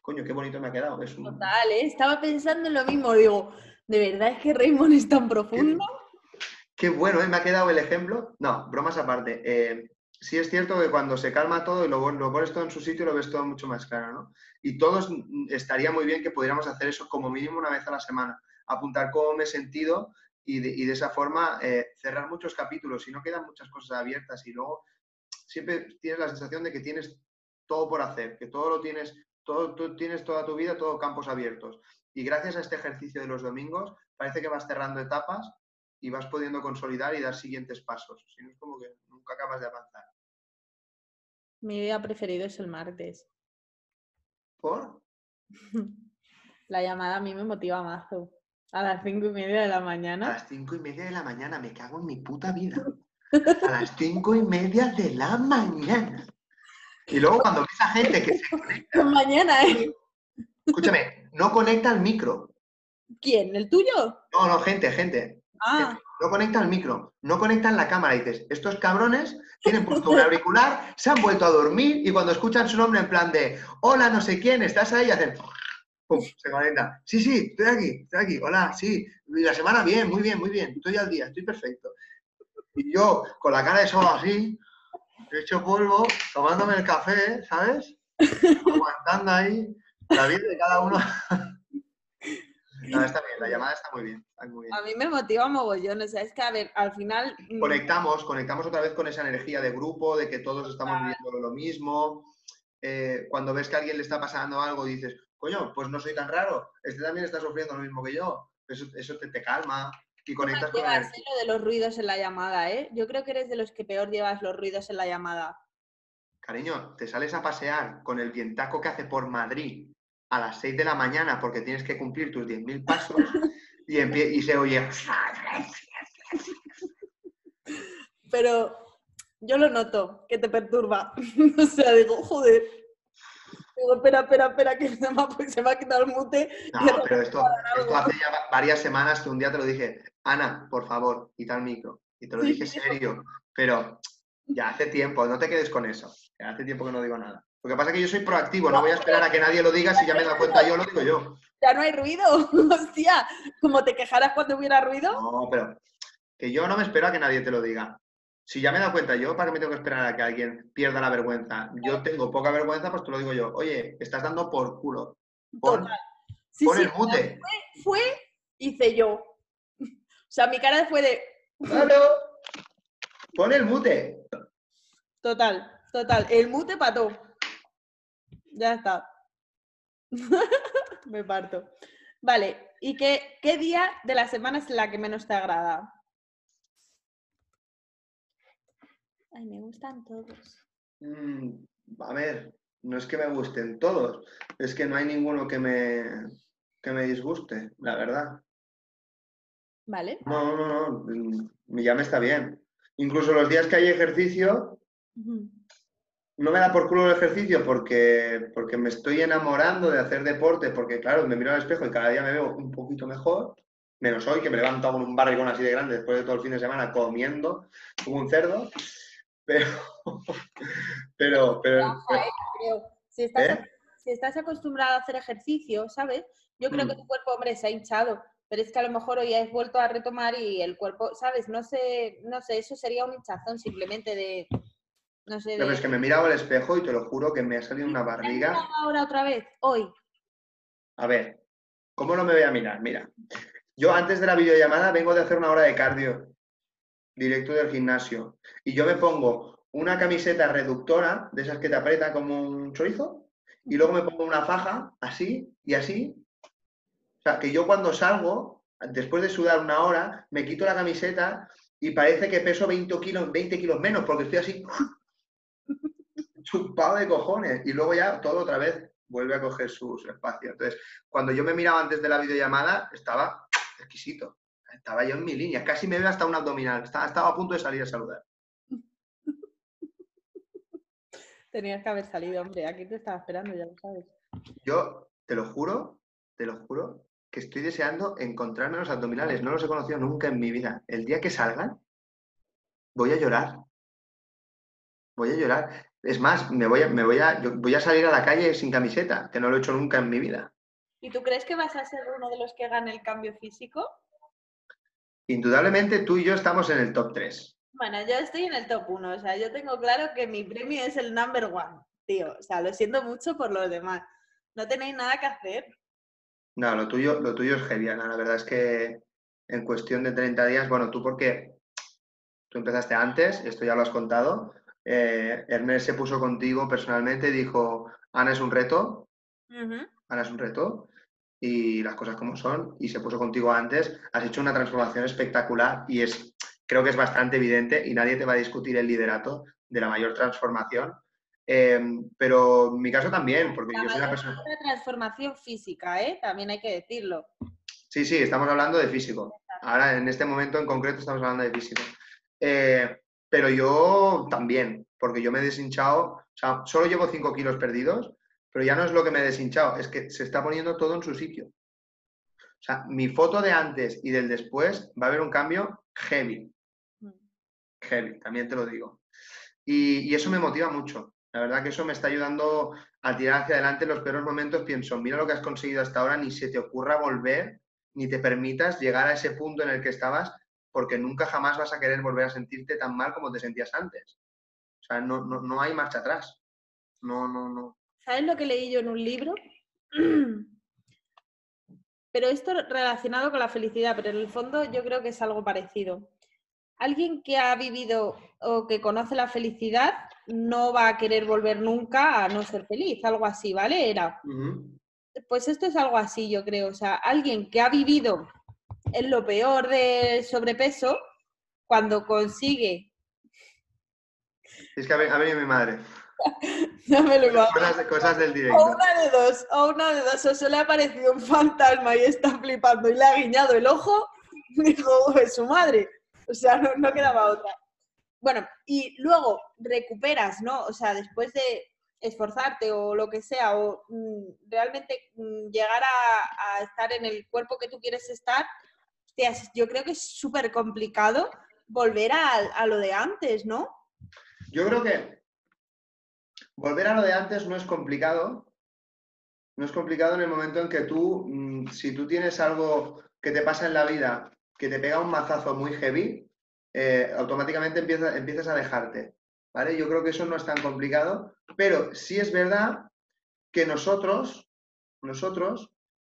coño, qué bonito me ha quedado. Es un- Total, ¿eh? estaba pensando en lo mismo. Digo, ¿de verdad es que Raymond es tan profundo? Qué bueno, ¿eh? me ha quedado el ejemplo. No, bromas aparte. Eh, sí es cierto que cuando se calma todo y lo, lo pones todo en su sitio, lo ves todo mucho más claro, ¿no? Y todos mm, estaría muy bien que pudiéramos hacer eso como mínimo una vez a la semana. Apuntar cómo me he sentido y de, y de esa forma eh, cerrar muchos capítulos. Y no quedan muchas cosas abiertas y luego siempre tienes la sensación de que tienes todo por hacer, que todo lo tienes, todo, tú tienes toda tu vida, todo campos abiertos. Y gracias a este ejercicio de los domingos, parece que vas cerrando etapas y vas pudiendo consolidar y dar siguientes pasos. Si no es como que nunca acabas de avanzar. Mi día preferido es el martes. ¿Por? La llamada a mí me motiva más. A las cinco y media de la mañana. A las cinco y media de la mañana, me cago en mi puta vida. A las cinco y media de la mañana. Y luego cuando ves a gente que se conecta. Mañana, ¿eh? Escúchame, no conecta el micro. ¿Quién? ¿El tuyo? No, no, gente, gente. Ah. No conecta el micro, no conectan la cámara. Y dices, estos cabrones tienen puesto un auricular, se han vuelto a dormir y cuando escuchan su nombre en plan de hola, no sé quién, estás ahí, hacen pum, se conecta. Sí, sí, estoy aquí, estoy aquí, hola, sí. Y la semana bien, muy bien, muy bien, estoy al día, estoy perfecto. Y yo, con la cara de solo así, hecho polvo, tomándome el café, ¿sabes? Aguantando ahí la vida de cada uno. No, está bien, la llamada está muy bien, A mí me motiva mogollón, o sea, es que, a ver, al final... Mm, conectamos, conectamos otra vez con esa energía de grupo, de que todos estamos viviendo lo mismo. Eh, cuando ves que a alguien le está pasando algo, dices, coño, pues no soy tan raro, este también está sufriendo lo mismo que yo. Eso, eso te, te calma y conectas con la lo de los ruidos en la llamada, ¿eh? Yo creo que eres de los que peor llevas los ruidos en la llamada. Cariño, te sales a pasear con el vientaco que hace por Madrid a las 6 de la mañana porque tienes que cumplir tus 10.000 pasos y, y se oye... Pero yo lo noto, que te perturba. o sea, digo, joder. Digo, espera, espera, espera, que se me ha, se me ha quitado el mute. No, pero esto, esto, hace ya varias semanas que un día te lo dije, Ana, por favor, quita el micro. Y te lo dije serio, pero ya hace tiempo, no te quedes con eso. Ya hace tiempo que no digo nada. Lo que pasa es que yo soy proactivo, no voy a esperar a que nadie lo diga, si ya me dado cuenta yo, lo digo yo. Ya no hay ruido, hostia, como te quejaras cuando hubiera ruido. No, pero que yo no me espero a que nadie te lo diga. Si ya me he dado cuenta yo, ¿para qué me tengo que esperar a que alguien pierda la vergüenza? Yo tengo poca vergüenza, pues te lo digo yo. Oye, estás dando por culo. Pon, el mute. Fue, fue, hice yo. O sea, mi cara fue de... ¡Claro! Pon el mute. Total, total. El mute pató. Ya está. Me parto. Vale, ¿y qué, qué día de la semana es la que menos te agrada? Ay, me gustan todos. Mm, a ver, no es que me gusten todos, es que no hay ninguno que me, que me disguste, la verdad. Vale. No, no, no, mm, ya me está bien. Incluso los días que hay ejercicio, no me da por culo el ejercicio porque, porque me estoy enamorando de hacer deporte, porque claro, me miro al espejo y cada día me veo un poquito mejor, menos hoy que me levanto con un barrigón así de grande después de todo el fin de semana comiendo como un cerdo, pero... pero, pero, eh, Si, estás, ¿Eh? si, estás, acostumbrado a hacer ejercicio, ¿sabes? Yo creo que mm. tu cuerpo, hombre, se ha hinchado, pero es que a lo mejor hoy has vuelto a retomar y el cuerpo, ¿sabes? No sé, no sé, eso sería un hinchazón simplemente de no sé. Pero es que me miraba al espejo y te lo juro que me ha salido una barriga. ahora otra vez? Hoy. A ver, ¿cómo no me voy a mirar? Mira, yo antes de la videollamada vengo de hacer una hora de cardio directo del gimnasio y yo me pongo una camiseta reductora de esas que te aprieta como un chorizo y luego me pongo una faja así y así. O sea, que yo cuando salgo, después de sudar una hora, me quito la camiseta y parece que peso 20 kilos, 20 kilos menos porque estoy así chupado de cojones. Y luego ya todo otra vez vuelve a coger su, espacio. Entonces, cuando yo me miraba antes de la videollamada, estaba exquisito. Estaba yo en mi línea. Casi me veo hasta un abdominal. Estaba, estaba a punto de salir a saludar. Tenías que haber salido, hombre. Aquí te estaba esperando, ya lo sabes. Yo te lo juro, te lo juro, que estoy deseando encontrarme los abdominales. No los he conocido nunca en mi vida. El día que salgan, voy a llorar. Voy a llorar. Es más, me voy a, me voy a, voy a salir a la calle sin camiseta, que no lo he hecho nunca en mi vida. ¿Y tú crees que vas a ser uno de los que gane el cambio físico? Indudablemente tú y yo estamos en el top 3. Bueno, yo estoy en el top 1, o sea, yo tengo claro que mi premio es el number one, tío. O sea, lo siento mucho por los demás. No tenéis nada que hacer. No, lo tuyo, lo tuyo es genial. La verdad es que en cuestión de 30 días, bueno, tú porque tú empezaste antes, esto ya lo has contado, eh, Ernest se puso contigo personalmente y dijo, Ana es un reto, Ana es un reto, y las cosas como son, y se puso contigo antes, has hecho una transformación espectacular y es, creo que es bastante evidente y nadie te va a discutir el liderato de la mayor transformación Em, pero en mi caso también, porque yo soy una persona... Una transformación física, ¿eh? También hay que decirlo. Sí, sí, estamos hablando de físico. Ahora, en este momento en concreto, estamos hablando de físico. Eh, pero yo también, porque yo me he deshinchado, o sea, solo llevo 5 kilos perdidos, pero ya no es lo que me he deshinchado, es que se está poniendo todo en su sitio. O sea, mi foto de antes y del después va a haber un cambio heavy. Mm. Heavy, también te lo digo. y, eso me motiva mucho. La verdad que eso me está ayudando a tirar hacia adelante en los peores momentos. Pienso, mira lo que has conseguido hasta ahora, ni se te ocurra volver, ni te permitas llegar a ese punto en el que estabas, porque nunca jamás vas a querer volver a sentirte tan mal como te sentías antes. O sea, no, no, hay marcha atrás. No, no, no. ¿Sabes lo que leí yo en un libro? Pero esto relacionado con la felicidad, pero en el fondo yo creo que es algo parecido. Alguien que ha vivido o que conoce la felicidad no va a querer volver nunca a no ser feliz, algo así, ¿vale? Era. Pues esto es algo así, yo creo. O sea, alguien que ha vivido en lo peor del sobrepeso, cuando consigue. Es que ha venido mi madre. no me lo cosas, cosas, del directo. O una de dos, o una de dos, o se le ha aparecido un fantasma y está flipando y le ha guiñado el ojo, dijo, es su madre. O sea, no quedaba otra. Bueno, y luego recuperas, ¿no? O sea, después de esforzarte o lo que sea, o mm, realmente mm, llegar a, estar en el cuerpo que tú quieres estar, yo creo que es súper complicado volver a, lo de antes, ¿no? Yo creo que volver a lo de antes no es complicado. No es complicado en el momento en que tú, mm, si tú tienes algo que te pasa en la vida, que te pega un mazazo muy heavy, eh, automáticamente empiezas, a dejarte. ¿vale? Yo creo que eso no es tan complicado, pero sí es verdad que nosotros, nosotros,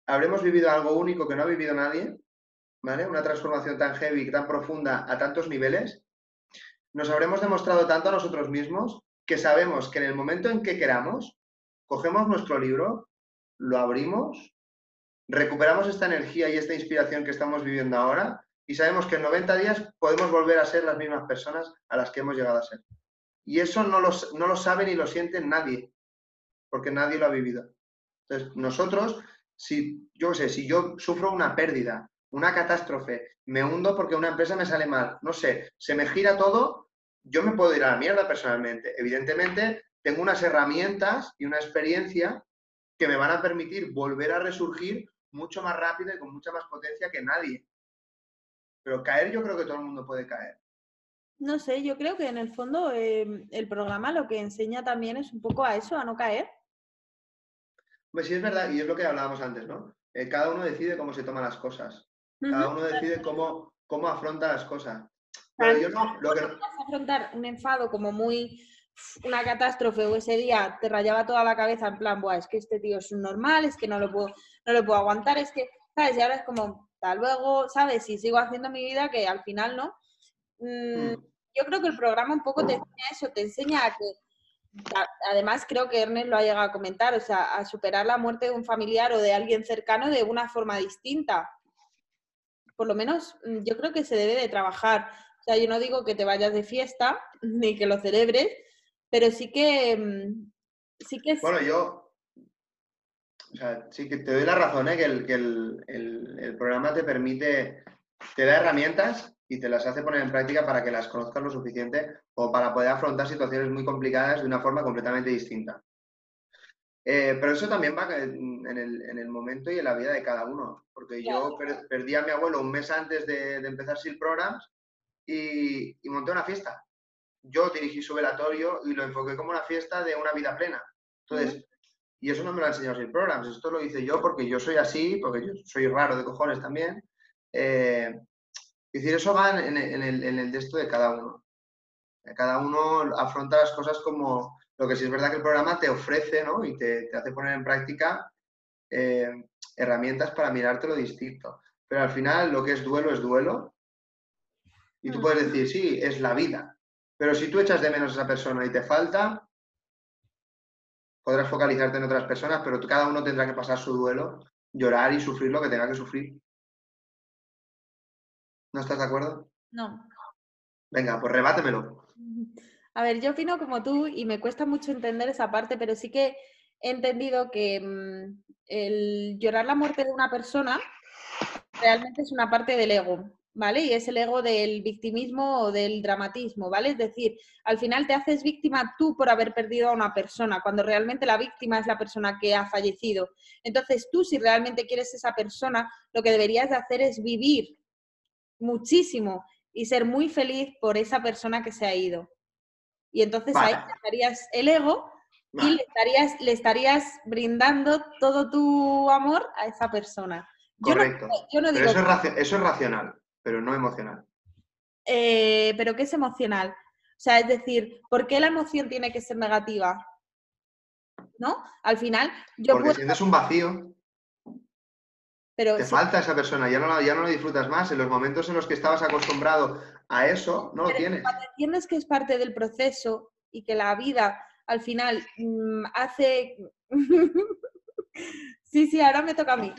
habremos vivido algo único que no ha vivido nadie, ¿vale? Una transformación tan heavy, tan profunda, a tantos niveles. Nos habremos demostrado tanto a nosotros mismos que sabemos que en el momento en que queramos, cogemos nuestro libro, lo abrimos, recuperamos esta energía y esta inspiración que estamos viviendo ahora y sabemos que en 90 días podemos volver a ser las mismas personas a las que hemos llegado a ser. Y eso no lo, no lo sabe ni lo siente nadie, porque nadie lo ha vivido. Entonces, nosotros, si yo sé, si yo sufro una pérdida, una catástrofe, me hundo porque una empresa me sale mal, no sé, se me gira todo, yo me puedo ir a la mierda personalmente. Evidentemente, tengo unas herramientas y una experiencia que me van a permitir volver a resurgir mucho más rápido y con mucha más potencia que nadie. Pero caer yo creo que todo el mundo puede caer. No sé, yo creo que en el fondo em, el programa lo que enseña también es un poco a eso, a no caer. Pues sí, es verdad, y es lo que hablábamos antes, ¿no? Eh, cada uno decide cómo se toma las cosas. Cada uno decide cómo, cómo afronta las cosas. Pero yo no, lo que... afrontar un enfado como muy una catástrofe o ese día te rayaba toda la cabeza en plan, Buah, es que este tío es un normal, es que no lo puedo, no lo puedo aguantar, es que, ¿sabes? Y ahora es como, hasta luego, ¿sabes? Y sigo haciendo mi vida que al final no. Mm, mm. Yo creo que el programa un poco te enseña eso, te enseña a que, además creo que Ernest lo ha llegado a comentar, o sea, a superar la muerte de un familiar o de alguien cercano de una forma distinta. Por lo menos mm, yo creo que se debe de trabajar. O sea, yo no digo que te vayas de fiesta ni que lo celebres, pero sí que... Sí que Bueno, yo, o sea, sí que te doy la razón, ¿eh? que, el, programa te permite, te da herramientas y te las hace poner en práctica para que las conozcas lo suficiente o para poder afrontar situaciones muy complicadas de una forma completamente distinta. Eh, pero eso también va en el, momento y en la vida de cada uno, porque yo perdí a mi abuelo un mes antes de, empezar SIL Programs y, y, monté una fiesta. Yo dirigí su velatorio y lo enfoqué como una fiesta de una vida plena. Entonces, y eso no me lo ha enseñado el Programs, esto lo hice yo porque yo soy así, porque yo soy raro de cojones también. Eh, es decir, eso va en, el, en el texto de cada uno. Cada uno afronta las cosas como lo que sí es verdad que el programa te ofrece ¿no? y te, hace poner en práctica eh, herramientas para mirarte lo distinto. Pero al final lo que es duelo es duelo. Y tú puedes decir, sí, es la vida. Pero si tú echas de menos a esa persona y te falta, podrás focalizarte en otras personas, pero cada uno tendrá que pasar su duelo, llorar y sufrir lo que tenga que sufrir. ¿No estás de acuerdo? No. Venga, pues rebátemelo. A ver, yo opino como tú y me cuesta mucho entender esa parte, pero sí que he entendido que mm, el llorar la muerte de una persona realmente es una parte del ego, ¿vale? Y es el ego del victimismo o del dramatismo, ¿vale? Es decir, al final te haces víctima tú por haber perdido a una persona, cuando realmente la víctima es la persona que ha fallecido. Entonces tú, si realmente quieres esa persona, lo que deberías de hacer es vivir muchísimo y ser muy feliz por esa persona que se ha ido. Y entonces ahí estarías el ego y le estarías, le estarías brindando todo tu amor a esa persona. Correcto. Yo no, digo eso, es racional, pero no emocional. Eh, pero ¿qué es emocional? O sea, es decir, ¿por qué la emoción tiene que ser negativa? ¿No? Al final, yo Porque sientes un vacío. Pero te falta esa persona, ya no, ya no lo disfrutas más. En los momentos en los que estabas acostumbrado a eso, no lo tienes. Cuando entiendes que es parte del proceso y que la vida al final mm, hace... sí, sí, ahora me toca a mí.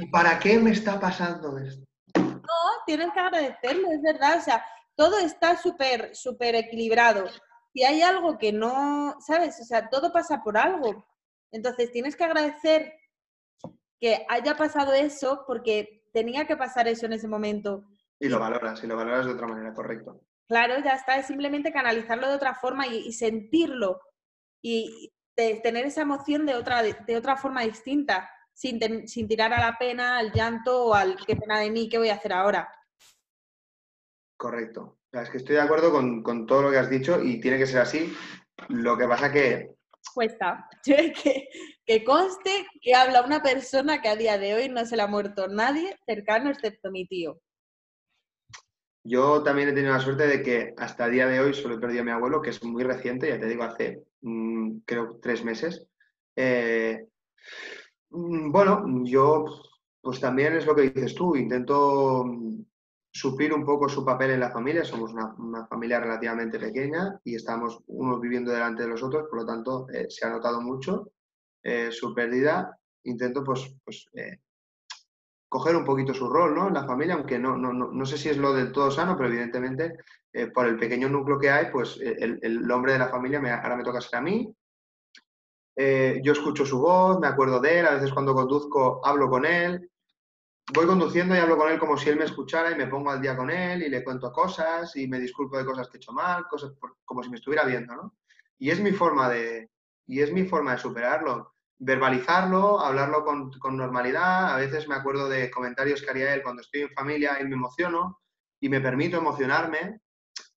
¿Y para qué me está pasando esto? Tienes que agradecerlo, es verdad. O sea, todo está súper, súper equilibrado. Si hay algo que no, ¿sabes? O sea, todo pasa por algo. Entonces, tienes que agradecer que haya pasado eso porque tenía que pasar eso en ese momento. Y lo valoras, y lo valoras de otra manera, correcto. Claro, ya está, es simplemente canalizarlo de otra forma y, sentirlo y tener esa emoción de otra, de otra forma distinta sin, sin tirar a la pena, al llanto o al qué pena de mí, qué voy a hacer ahora. Correcto. es que estoy de acuerdo con, todo lo que has dicho y tiene que ser así. Lo que pasa que... Cuesta. que, que conste que habla una persona que a día de hoy no se le ha muerto nadie cercano excepto mi tío. Yo también he tenido la suerte de que hasta el día de hoy solo he perdido a mi abuelo, que es muy reciente, ya te digo, hace mm, creo tres meses. Eh, bueno, yo pues también es lo que dices tú, intento mm, suplir un poco su papel en la familia, somos una, familia relativamente pequeña y estamos unos viviendo delante de los otros, por lo tanto eh, se ha notado mucho eh, su pérdida, intento pues, pues eh, coger un poquito su rol ¿no? en la familia, aunque no, no, no, sé si es lo del todo sano, pero evidentemente por el pequeño núcleo que hay, pues el, el hombre de la familia me, ahora me toca ser a mí eh, yo escucho su voz, me acuerdo de él, a veces cuando conduzco hablo con él, voy conduciendo y hablo con él como si él me escuchara y me pongo al día con él y le cuento cosas y me disculpo de cosas que he hecho mal, cosas como si me estuviera viendo, ¿no? Y es mi forma de, y es mi forma de superarlo, verbalizarlo, hablarlo con, con porque a veces me acuerdo de comentarios que haría él cuando estoy en familia y me emociono y me permito emocionarme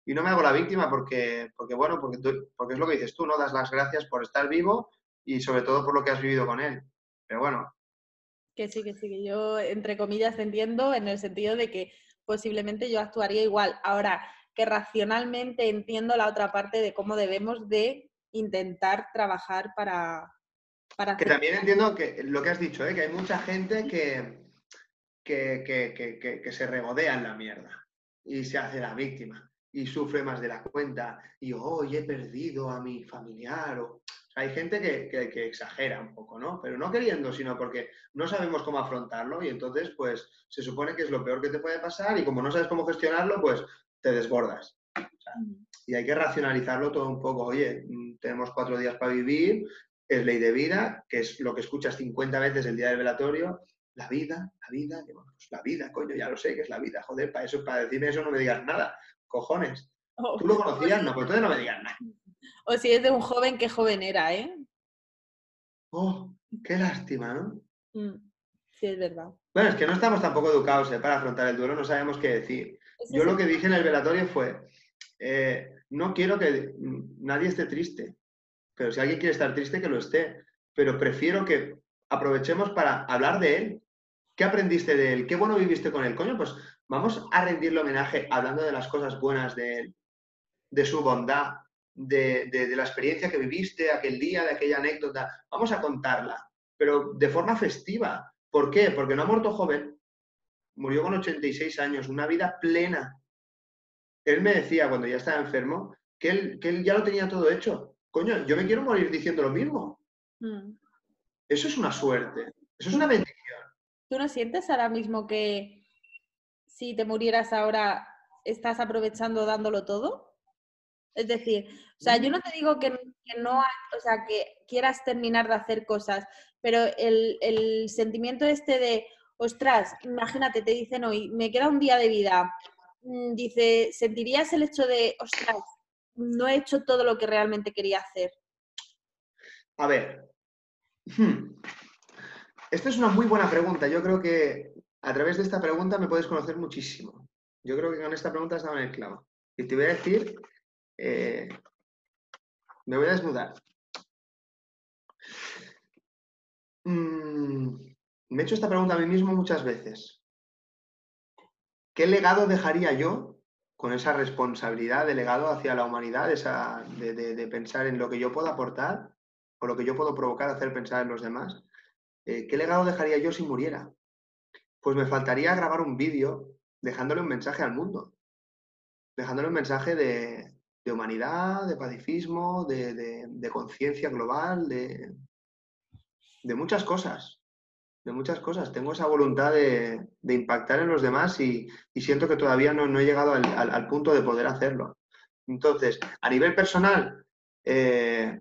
y no me hago la víctima porque, porque bueno, porque, porque es lo que dices tú, ¿no? Das las gracias por estar vivo y sobre todo por lo que has vivido con él. Pero bueno. Que sí, que sí, que yo entre comillas entiendo en el sentido de que posiblemente yo actuaría igual. Ahora, que racionalmente entiendo la otra parte de cómo debemos de intentar trabajar para... para que también entiendo que lo que has dicho, ¿eh? que hay mucha gente que, que, que, que, se regodea en la mierda y se hace la víctima y sufre más de la cuenta y hoy he perdido a mi familiar o hay gente que, exagera un poco, ¿no? Pero no queriendo, sino porque no sabemos cómo afrontarlo y entonces, pues, se supone que es lo peor que te puede pasar y como no sabes cómo gestionarlo, pues, te desbordas. y hay que racionalizarlo todo un poco. Oye, mm, tenemos cuatro días para vivir, es ley de vida, que es lo que escuchas 50 veces el día del velatorio. La vida, la vida, pues la vida, coño, ya lo sé que es la vida. Joder, para eso, para decirme eso no me digas nada. Cojones. Oh, ¿Tú lo conocías? No, pues entonces no me digas nada. O si es de un joven, qué joven era, ¿eh? Oh, qué lástima, ¿no? Mm, sí, es verdad. Bueno, es que no estamos tampoco educados ¿eh? para afrontar el duelo, no sabemos qué decir. Yo lo que dije en el velatorio fue, eh, no quiero que nadie esté triste, pero si alguien quiere estar triste, que lo esté, pero prefiero que aprovechemos para hablar de él. ¿Qué aprendiste de él? ¿Qué bueno viviste con él? Coño, pues vamos a rendirle homenaje hablando de las cosas buenas de él, de su bondad, de, la experiencia que viviste aquel día, de aquella anécdota. Vamos a contarla, pero de forma festiva. ¿Por qué? Porque no ha muerto joven, murió con 86 años, una vida plena. Él me decía cuando ya estaba enfermo que él, que él ya lo tenía todo hecho. Coño, yo me quiero morir diciendo lo mismo. Mm. Eso es una suerte, eso es una bendición. ¿Tú no sientes ahora mismo que si te murieras ahora estás aprovechando dándolo todo? Es decir, o sea, yo no te digo que, no, o sea, que quieras terminar de hacer cosas, pero el, el sentimiento este de, ostras, imagínate, te dicen hoy, me queda un día de vida, mm, dice, ¿sentirías el hecho de, ostras, no he hecho todo lo que realmente quería hacer? A ver, hmm, esta es una muy buena pregunta. Yo creo que a través de esta pregunta me puedes conocer muchísimo. Yo creo que con esta pregunta dado en el clavo. Y te voy a decir, eh, me voy a desnudar. Mm, me he hecho esta pregunta a mí mismo muchas veces. ¿Qué legado dejaría yo con esa responsabilidad de legado hacia la humanidad, esa, de, pensar en lo que yo puedo aportar o lo que yo puedo provocar, hacer pensar en los demás? Eh, ¿Qué legado dejaría yo si muriera? Pues me faltaría grabar un vídeo dejándole un mensaje al mundo, dejándole un mensaje de, humanidad, de pacifismo, de, conciencia global, de, muchas cosas, de muchas cosas. Tengo esa voluntad de, impactar en los demás y, siento que todavía no, he llegado al, punto de poder hacerlo. Entonces, a nivel personal, eh,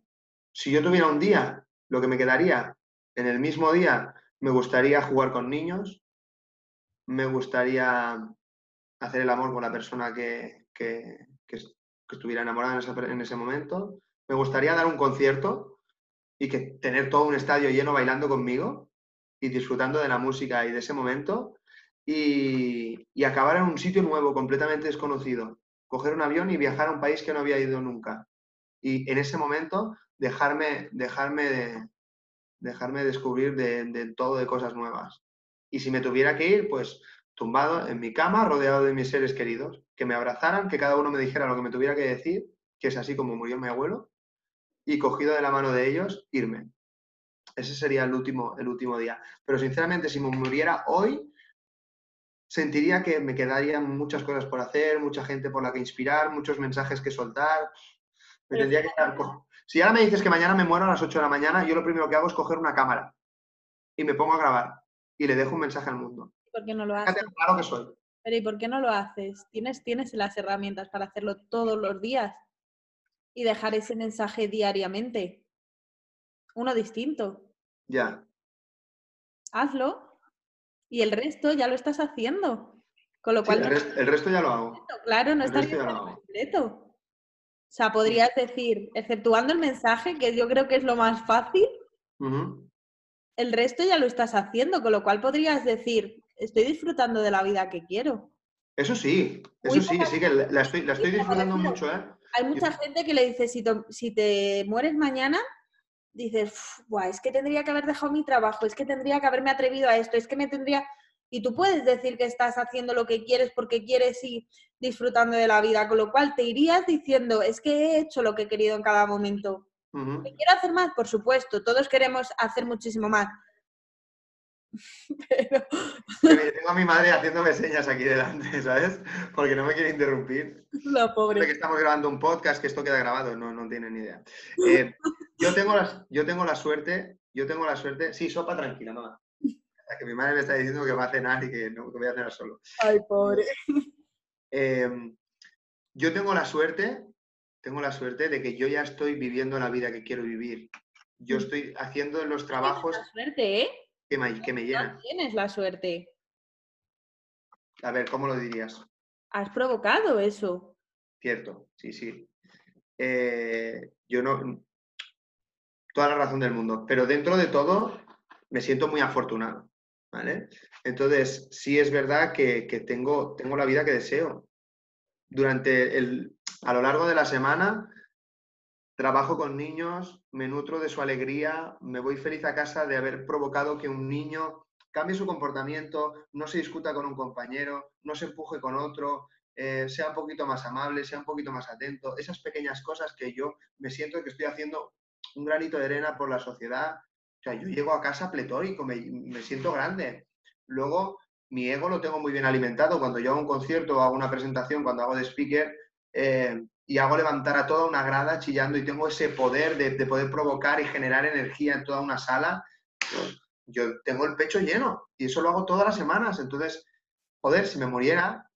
si yo tuviera un día, lo que me quedaría en el mismo día, me gustaría jugar con niños, me gustaría hacer el amor con la persona que, estuviera enamorada en, ese momento. Me gustaría dar un concierto y que tener todo un estadio lleno bailando conmigo y disfrutando de la música y de ese momento y, acabar en un sitio nuevo, completamente desconocido. Coger un avión y viajar a un país que no había ido nunca. Y en ese momento dejarme, dejarme, dejarme descubrir de, de todo de cosas nuevas. Y si me tuviera que ir, pues tumbado en mi cama, rodeado de mis seres queridos, que me abrazaran, que cada uno me dijera lo que me tuviera que decir, que es así como murió mi abuelo, y cogido de la mano de ellos, irme. Ese sería el último, el último día. Pero sinceramente, si me muriera hoy, sentiría que me quedarían muchas cosas por hacer, mucha gente por la que inspirar, muchos mensajes que soltar. Me tendría que Si ahora me dices que mañana me muero a las 8 de la mañana, yo lo primero que hago es coger una cámara y me pongo a grabar y le dejo un mensaje al mundo. ¿Por qué no lo haces? Claro que soy. Pero ¿y por qué no lo haces? ¿Tienes, tienes las herramientas para hacerlo todos los días y dejar ese mensaje diariamente. Uno distinto. Ya. Hazlo y el resto ya lo estás haciendo. Con lo cual. el, resto ya lo hago. Claro, no está completo. O sea, podrías decir, exceptuando el mensaje, que yo creo que es lo más fácil, el resto ya lo estás haciendo, con lo cual podrías decir, estoy disfrutando de la vida que quiero. Eso sí, eso sí, sí que la estoy, disfrutando mucho, ¿eh? Hay mucha gente que le dice, si, si te mueres mañana, dices, es que tendría que haber dejado mi trabajo, es que tendría que haberme atrevido a esto, es que me tendría... Y tú puedes decir que estás haciendo lo que quieres porque quieres y disfrutando de la vida, con lo cual te irías diciendo, es que he hecho lo que he querido en cada momento. quiero hacer más? Por supuesto, todos queremos hacer muchísimo más, Pero... Tengo a mi madre haciéndome señas aquí delante, ¿sabes? Porque no me quiere interrumpir. La pobre. que estamos grabando un podcast, que esto queda grabado, no, no tienen ni idea. Eh, yo, tengo la, yo tengo la suerte, yo tengo la suerte... Sí, sopa tranquila, mamá. Que mi madre me está diciendo que va a cenar y que no que voy a cenar solo. Ay, pobre. Em, yo tengo la suerte, tengo la suerte de que yo ya estoy viviendo la vida que quiero vivir. Yo mm. estoy haciendo los trabajos... La suerte, ¿eh? Que me, que me llena. Tienes la suerte. A ver, ¿cómo lo dirías? Has provocado eso. Cierto, sí, sí. Eh, yo no. Toda la razón del mundo. Pero dentro de todo, me siento muy afortunado. ¿Vale? Entonces, sí es verdad que, tengo, tengo la vida que deseo. Durante el. A lo largo de la semana, Trabajo con niños, me nutro de su alegría, me voy feliz a casa de haber provocado que un niño cambie su comportamiento, no se discuta con un compañero, no se empuje con otro, eh, sea un poquito más amable, sea un poquito más atento. Esas pequeñas cosas que yo me siento que estoy haciendo un granito de arena por la sociedad. O sea, yo llego a casa pletórico, me, me siento grande. Luego, mi ego lo tengo muy bien alimentado. Cuando yo hago un concierto o hago una presentación, cuando hago de speaker, eh, y hago levantar a toda una grada chillando y tengo ese poder de, poder provocar y generar energía en toda una sala, yo tengo el pecho lleno y eso lo hago todas las semanas. Entonces, joder, si me muriera,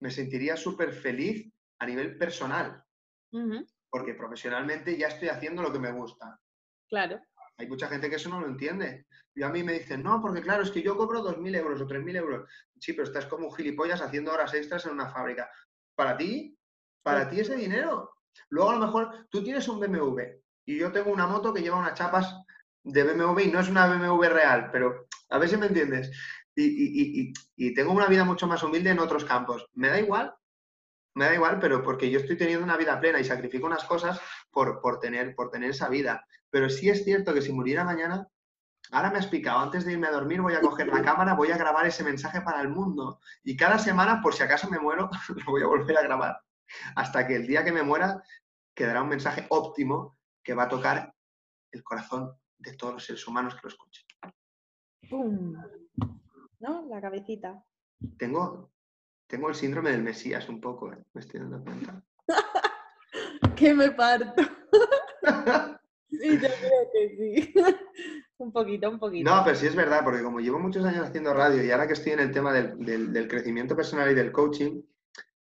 me sentiría súper feliz a nivel personal. Porque profesionalmente ya estoy haciendo lo que me gusta. Claro. Hay mucha gente que eso no lo entiende. Y a mí me dicen, no, porque claro, es que yo cobro 2.000 euros o 3.000 euros. Sí, pero estás como un gilipollas haciendo horas extras en una fábrica. Para ti, para ti ese dinero. Luego a lo mejor tú tienes un BMW y yo tengo una moto que lleva unas chapas de BMW y no es una BMW real, pero a ver si me entiendes. Y, y, tengo una vida mucho más humilde en otros campos. Me da igual, me da igual, pero porque yo estoy teniendo una vida plena y sacrifico unas cosas por, por, tener, por tener esa vida. Pero sí es cierto que si muriera mañana, ahora me has picado, antes de irme a dormir voy a coger la cámara, voy a grabar ese mensaje para el mundo. Y cada semana, por si acaso me muero, lo voy a volver a grabar. Hasta que el día que me muera, quedará un mensaje óptimo que va a tocar el corazón de todos los seres humanos que lo escuchen. ¡Pum! ¿No? La cabecita. Tengo, tengo el síndrome del Mesías un poco, ¿eh? me estoy dando cuenta. que me parto. sí, yo creo que sí. un poquito, un poquito. No, pero sí es verdad, porque como llevo muchos años haciendo radio y ahora que estoy en el tema del, del crecimiento personal y del coaching,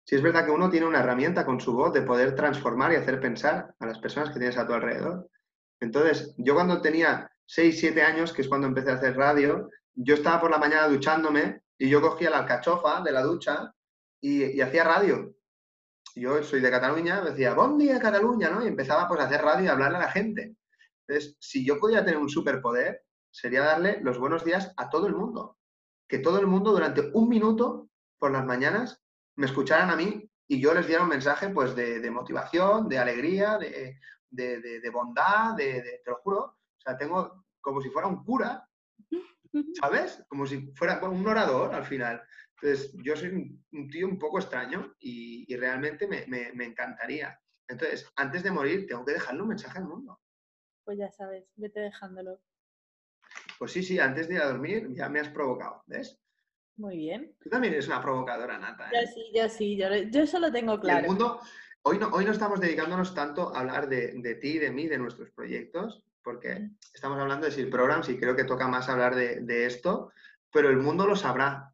sí es verdad que uno tiene una herramienta con su voz de poder transformar y hacer pensar a las personas que tienes a tu alrededor. Entonces, yo cuando tenía 6, 7 años, que es cuando empecé a hacer radio, yo estaba por la mañana duchándome y yo cogía la alcachofa de la ducha y, hacía radio. Yo soy de Cataluña, decía, buen día Cataluña, ¿no? Y empezaba pues a hacer radio y hablarle a la gente. Entonces, si yo podía tener un superpoder, sería darle los buenos días a todo el mundo. Que todo el mundo durante un minuto por las mañanas me escucharan a mí y yo les diera un mensaje pues de, motivación, de alegría, de, de bondad, de, te lo juro. O sea, tengo como si fuera un cura ¿sabes? Como si fuera un orador al final. Entonces, yo soy un, tío un poco extraño y, realmente me, encantaría. Entonces, antes de morir, tengo que dejarle un mensaje al mundo. Pues ya sabes, vete dejándolo. Pues sí, sí, antes de ir a dormir ya me has provocado, ¿ves? Muy bien. Tú también eres una provocadora, Nata. ¿eh? Yo sí, yo sí, yo, yo eso lo tengo claro. El mundo, hoy, no, hoy no estamos dedicándonos tanto a hablar de, de ti, de mí, de nuestros proyectos, porque estamos hablando de SEAL Programs y creo que toca más hablar de, esto, pero el mundo lo sabrá.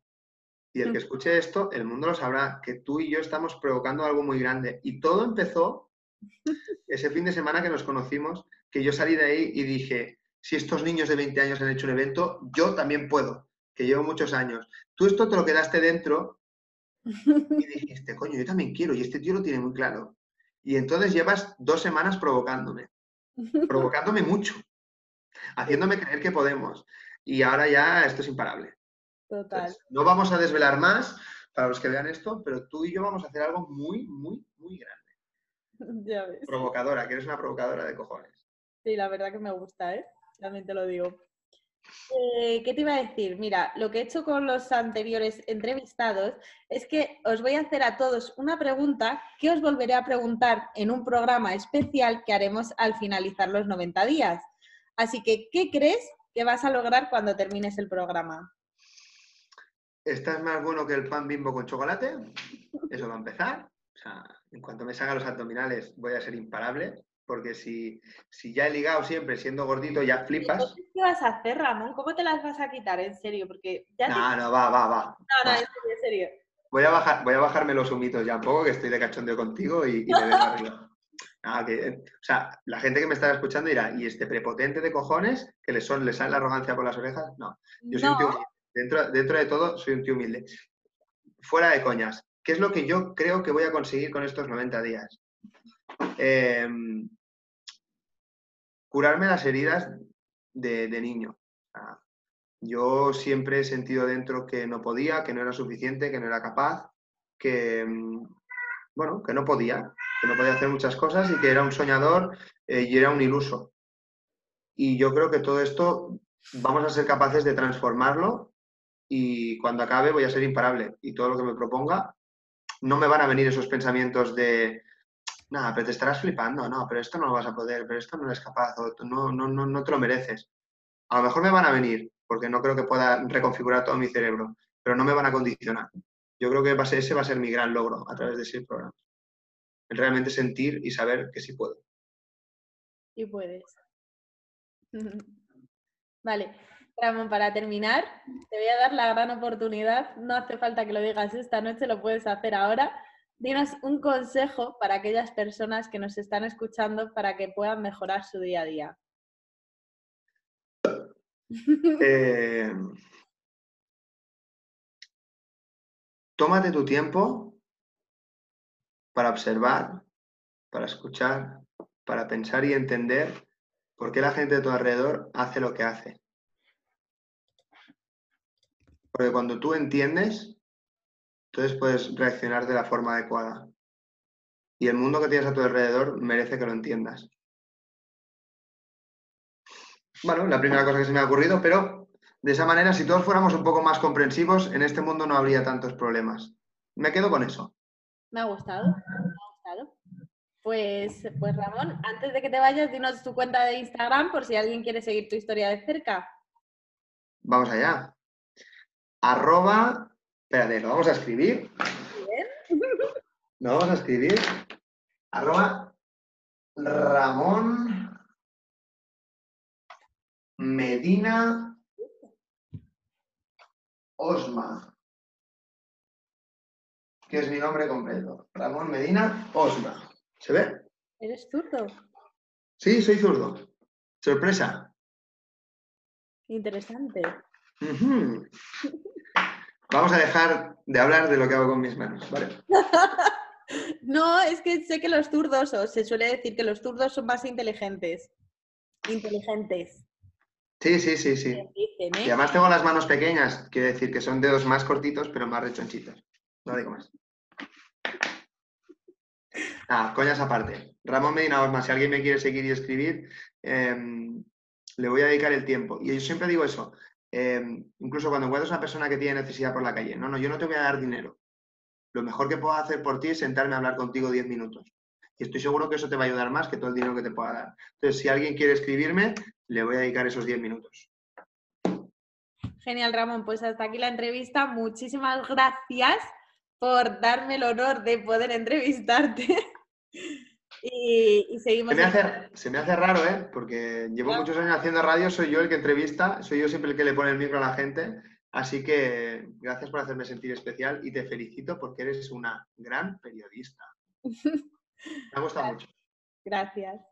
Y el que escuche esto, el mundo lo sabrá, que tú y yo estamos provocando algo muy grande. Y todo empezó ese fin de semana que nos conocimos, que yo salí de ahí y dije, si estos niños de 20 años han hecho un evento, yo también puedo, que llevo muchos años. Tú esto te lo quedaste dentro y dijiste, coño, yo también quiero, y este tío lo tiene muy claro. Y entonces llevas dos semanas provocándome provocándome mucho, haciéndome creer que podemos. Y ahora ya esto es imparable. Total. no vamos a desvelar más para los que vean esto, pero tú y yo vamos a hacer algo muy, muy, muy grande. Ya ves. Provocadora, que eres una provocadora de cojones. Sí, la verdad que me gusta, ¿eh? También te lo digo. Eh, ¿Qué te iba a decir? Mira, lo que he hecho con los anteriores entrevistados es que os voy a hacer a todos una pregunta que os volveré a preguntar en un programa especial que haremos al finalizar los 90 días. Así que, ¿qué crees que vas a lograr cuando termines el programa? ¿Estás más bueno que el pan bimbo con chocolate? Eso va a empezar. O sea, en cuanto me salgan los abdominales voy a ser imparable porque si, si ya he ligado siempre siendo gordito, ya flipas. ¿Qué vas a hacer, Ramón? ¿Cómo te las vas a quitar? En serio, porque ya No, no, va, va, va. No, no, en serio, en serio. Voy a, bajar, voy a bajarme los humitos ya un poco, que estoy de cachondeo contigo y, me vengo arriba. que, o sea, la gente que me está escuchando dirá, ¿y este prepotente de cojones que le, son, le sale la arrogancia por las orejas? No, yo soy un tío humilde. Dentro, dentro de todo, soy un tío humilde. Fuera de coñas, ¿qué es lo que yo creo que voy a conseguir con estos 90 días? Eh, curarme las heridas de, niño. yo siempre he sentido dentro que no podía, que no era suficiente, que no era capaz, que, mm, bueno, que no podía, que no podía hacer muchas cosas y que era un soñador eh, y era un iluso. Y yo creo que todo esto vamos a ser capaces de transformarlo y cuando acabe voy a ser imparable y todo lo que me proponga no me van a venir esos pensamientos de nada, pero te estarás flipando, no, pero esto no lo vas a poder, pero esto no eres capaz, o no, no, no, no te lo mereces. A lo mejor me van a venir, porque no creo que pueda reconfigurar todo mi cerebro, pero no me van a condicionar. Yo creo que ese va a ser mi gran logro a través de ese programa. Realmente sentir y saber que sí puedo. Y puedes. vale, Ramón, para terminar, te voy a dar la gran oportunidad. No hace falta que lo digas esta noche, lo puedes hacer ahora dinos un consejo para aquellas personas que nos están escuchando para que puedan mejorar su día a día. Eh, tómate tu tiempo para observar, para escuchar, para pensar y entender por qué la gente de tu alrededor hace lo que hace. Porque cuando tú entiendes, entonces puedes reaccionar de la forma adecuada. Y el mundo que tienes a tu alrededor merece que lo entiendas. Bueno, la primera cosa que se me ha ocurrido, pero de esa manera, si todos fuéramos un poco más comprensivos, en este mundo no habría tantos problemas. Me quedo con eso. Me ha gustado, me ha gustado. Pues, pues Ramón, antes de que te vayas, dinos tu cuenta de Instagram por si alguien quiere seguir tu historia de cerca. Vamos allá. Arroba, espérate, lo vamos a escribir. Lo vamos a escribir. Arroba Ramón Medina Osma, que es mi nombre completo. Ramón Medina Osma. ¿Se ve? ¿Eres zurdo? Sí, soy zurdo. Sorpresa. Interesante. Vamos a dejar de hablar de lo que hago con mis manos, ¿vale? no, es que sé que los zurdos, o se suele decir que los zurdos son más inteligentes. Inteligentes. Sí, sí, sí, sí. ¿eh? Y además tengo las manos pequeñas, quiere decir que son dedos más cortitos, pero más rechonchitos. No digo más. Ah, coñas aparte. Ramón Medina Osma, si alguien me quiere seguir y escribir, em, le voy a dedicar el tiempo. Y yo siempre digo eso. Em, incluso cuando encuentras una persona que tiene necesidad por la calle, no, no, yo no te voy a dar dinero. Lo mejor que puedo hacer por ti es sentarme a hablar contigo 10 minutos. Y estoy seguro que eso te va a ayudar más que todo el dinero que te pueda dar. Entonces, si alguien quiere escribirme, le voy a dedicar esos 10 minutos. Genial, Ramón. Pues hasta aquí la entrevista. Muchísimas gracias por darme el honor de poder entrevistarte. y, seguimos. Se me, hace, raro, ¿eh? Porque llevo muchos años haciendo radio, soy yo el que entrevista, soy yo siempre el que le pone el micro a la gente. Así que gracias por hacerme sentir especial y te felicito porque eres una gran periodista. Me ha gustado mucho. Gracias.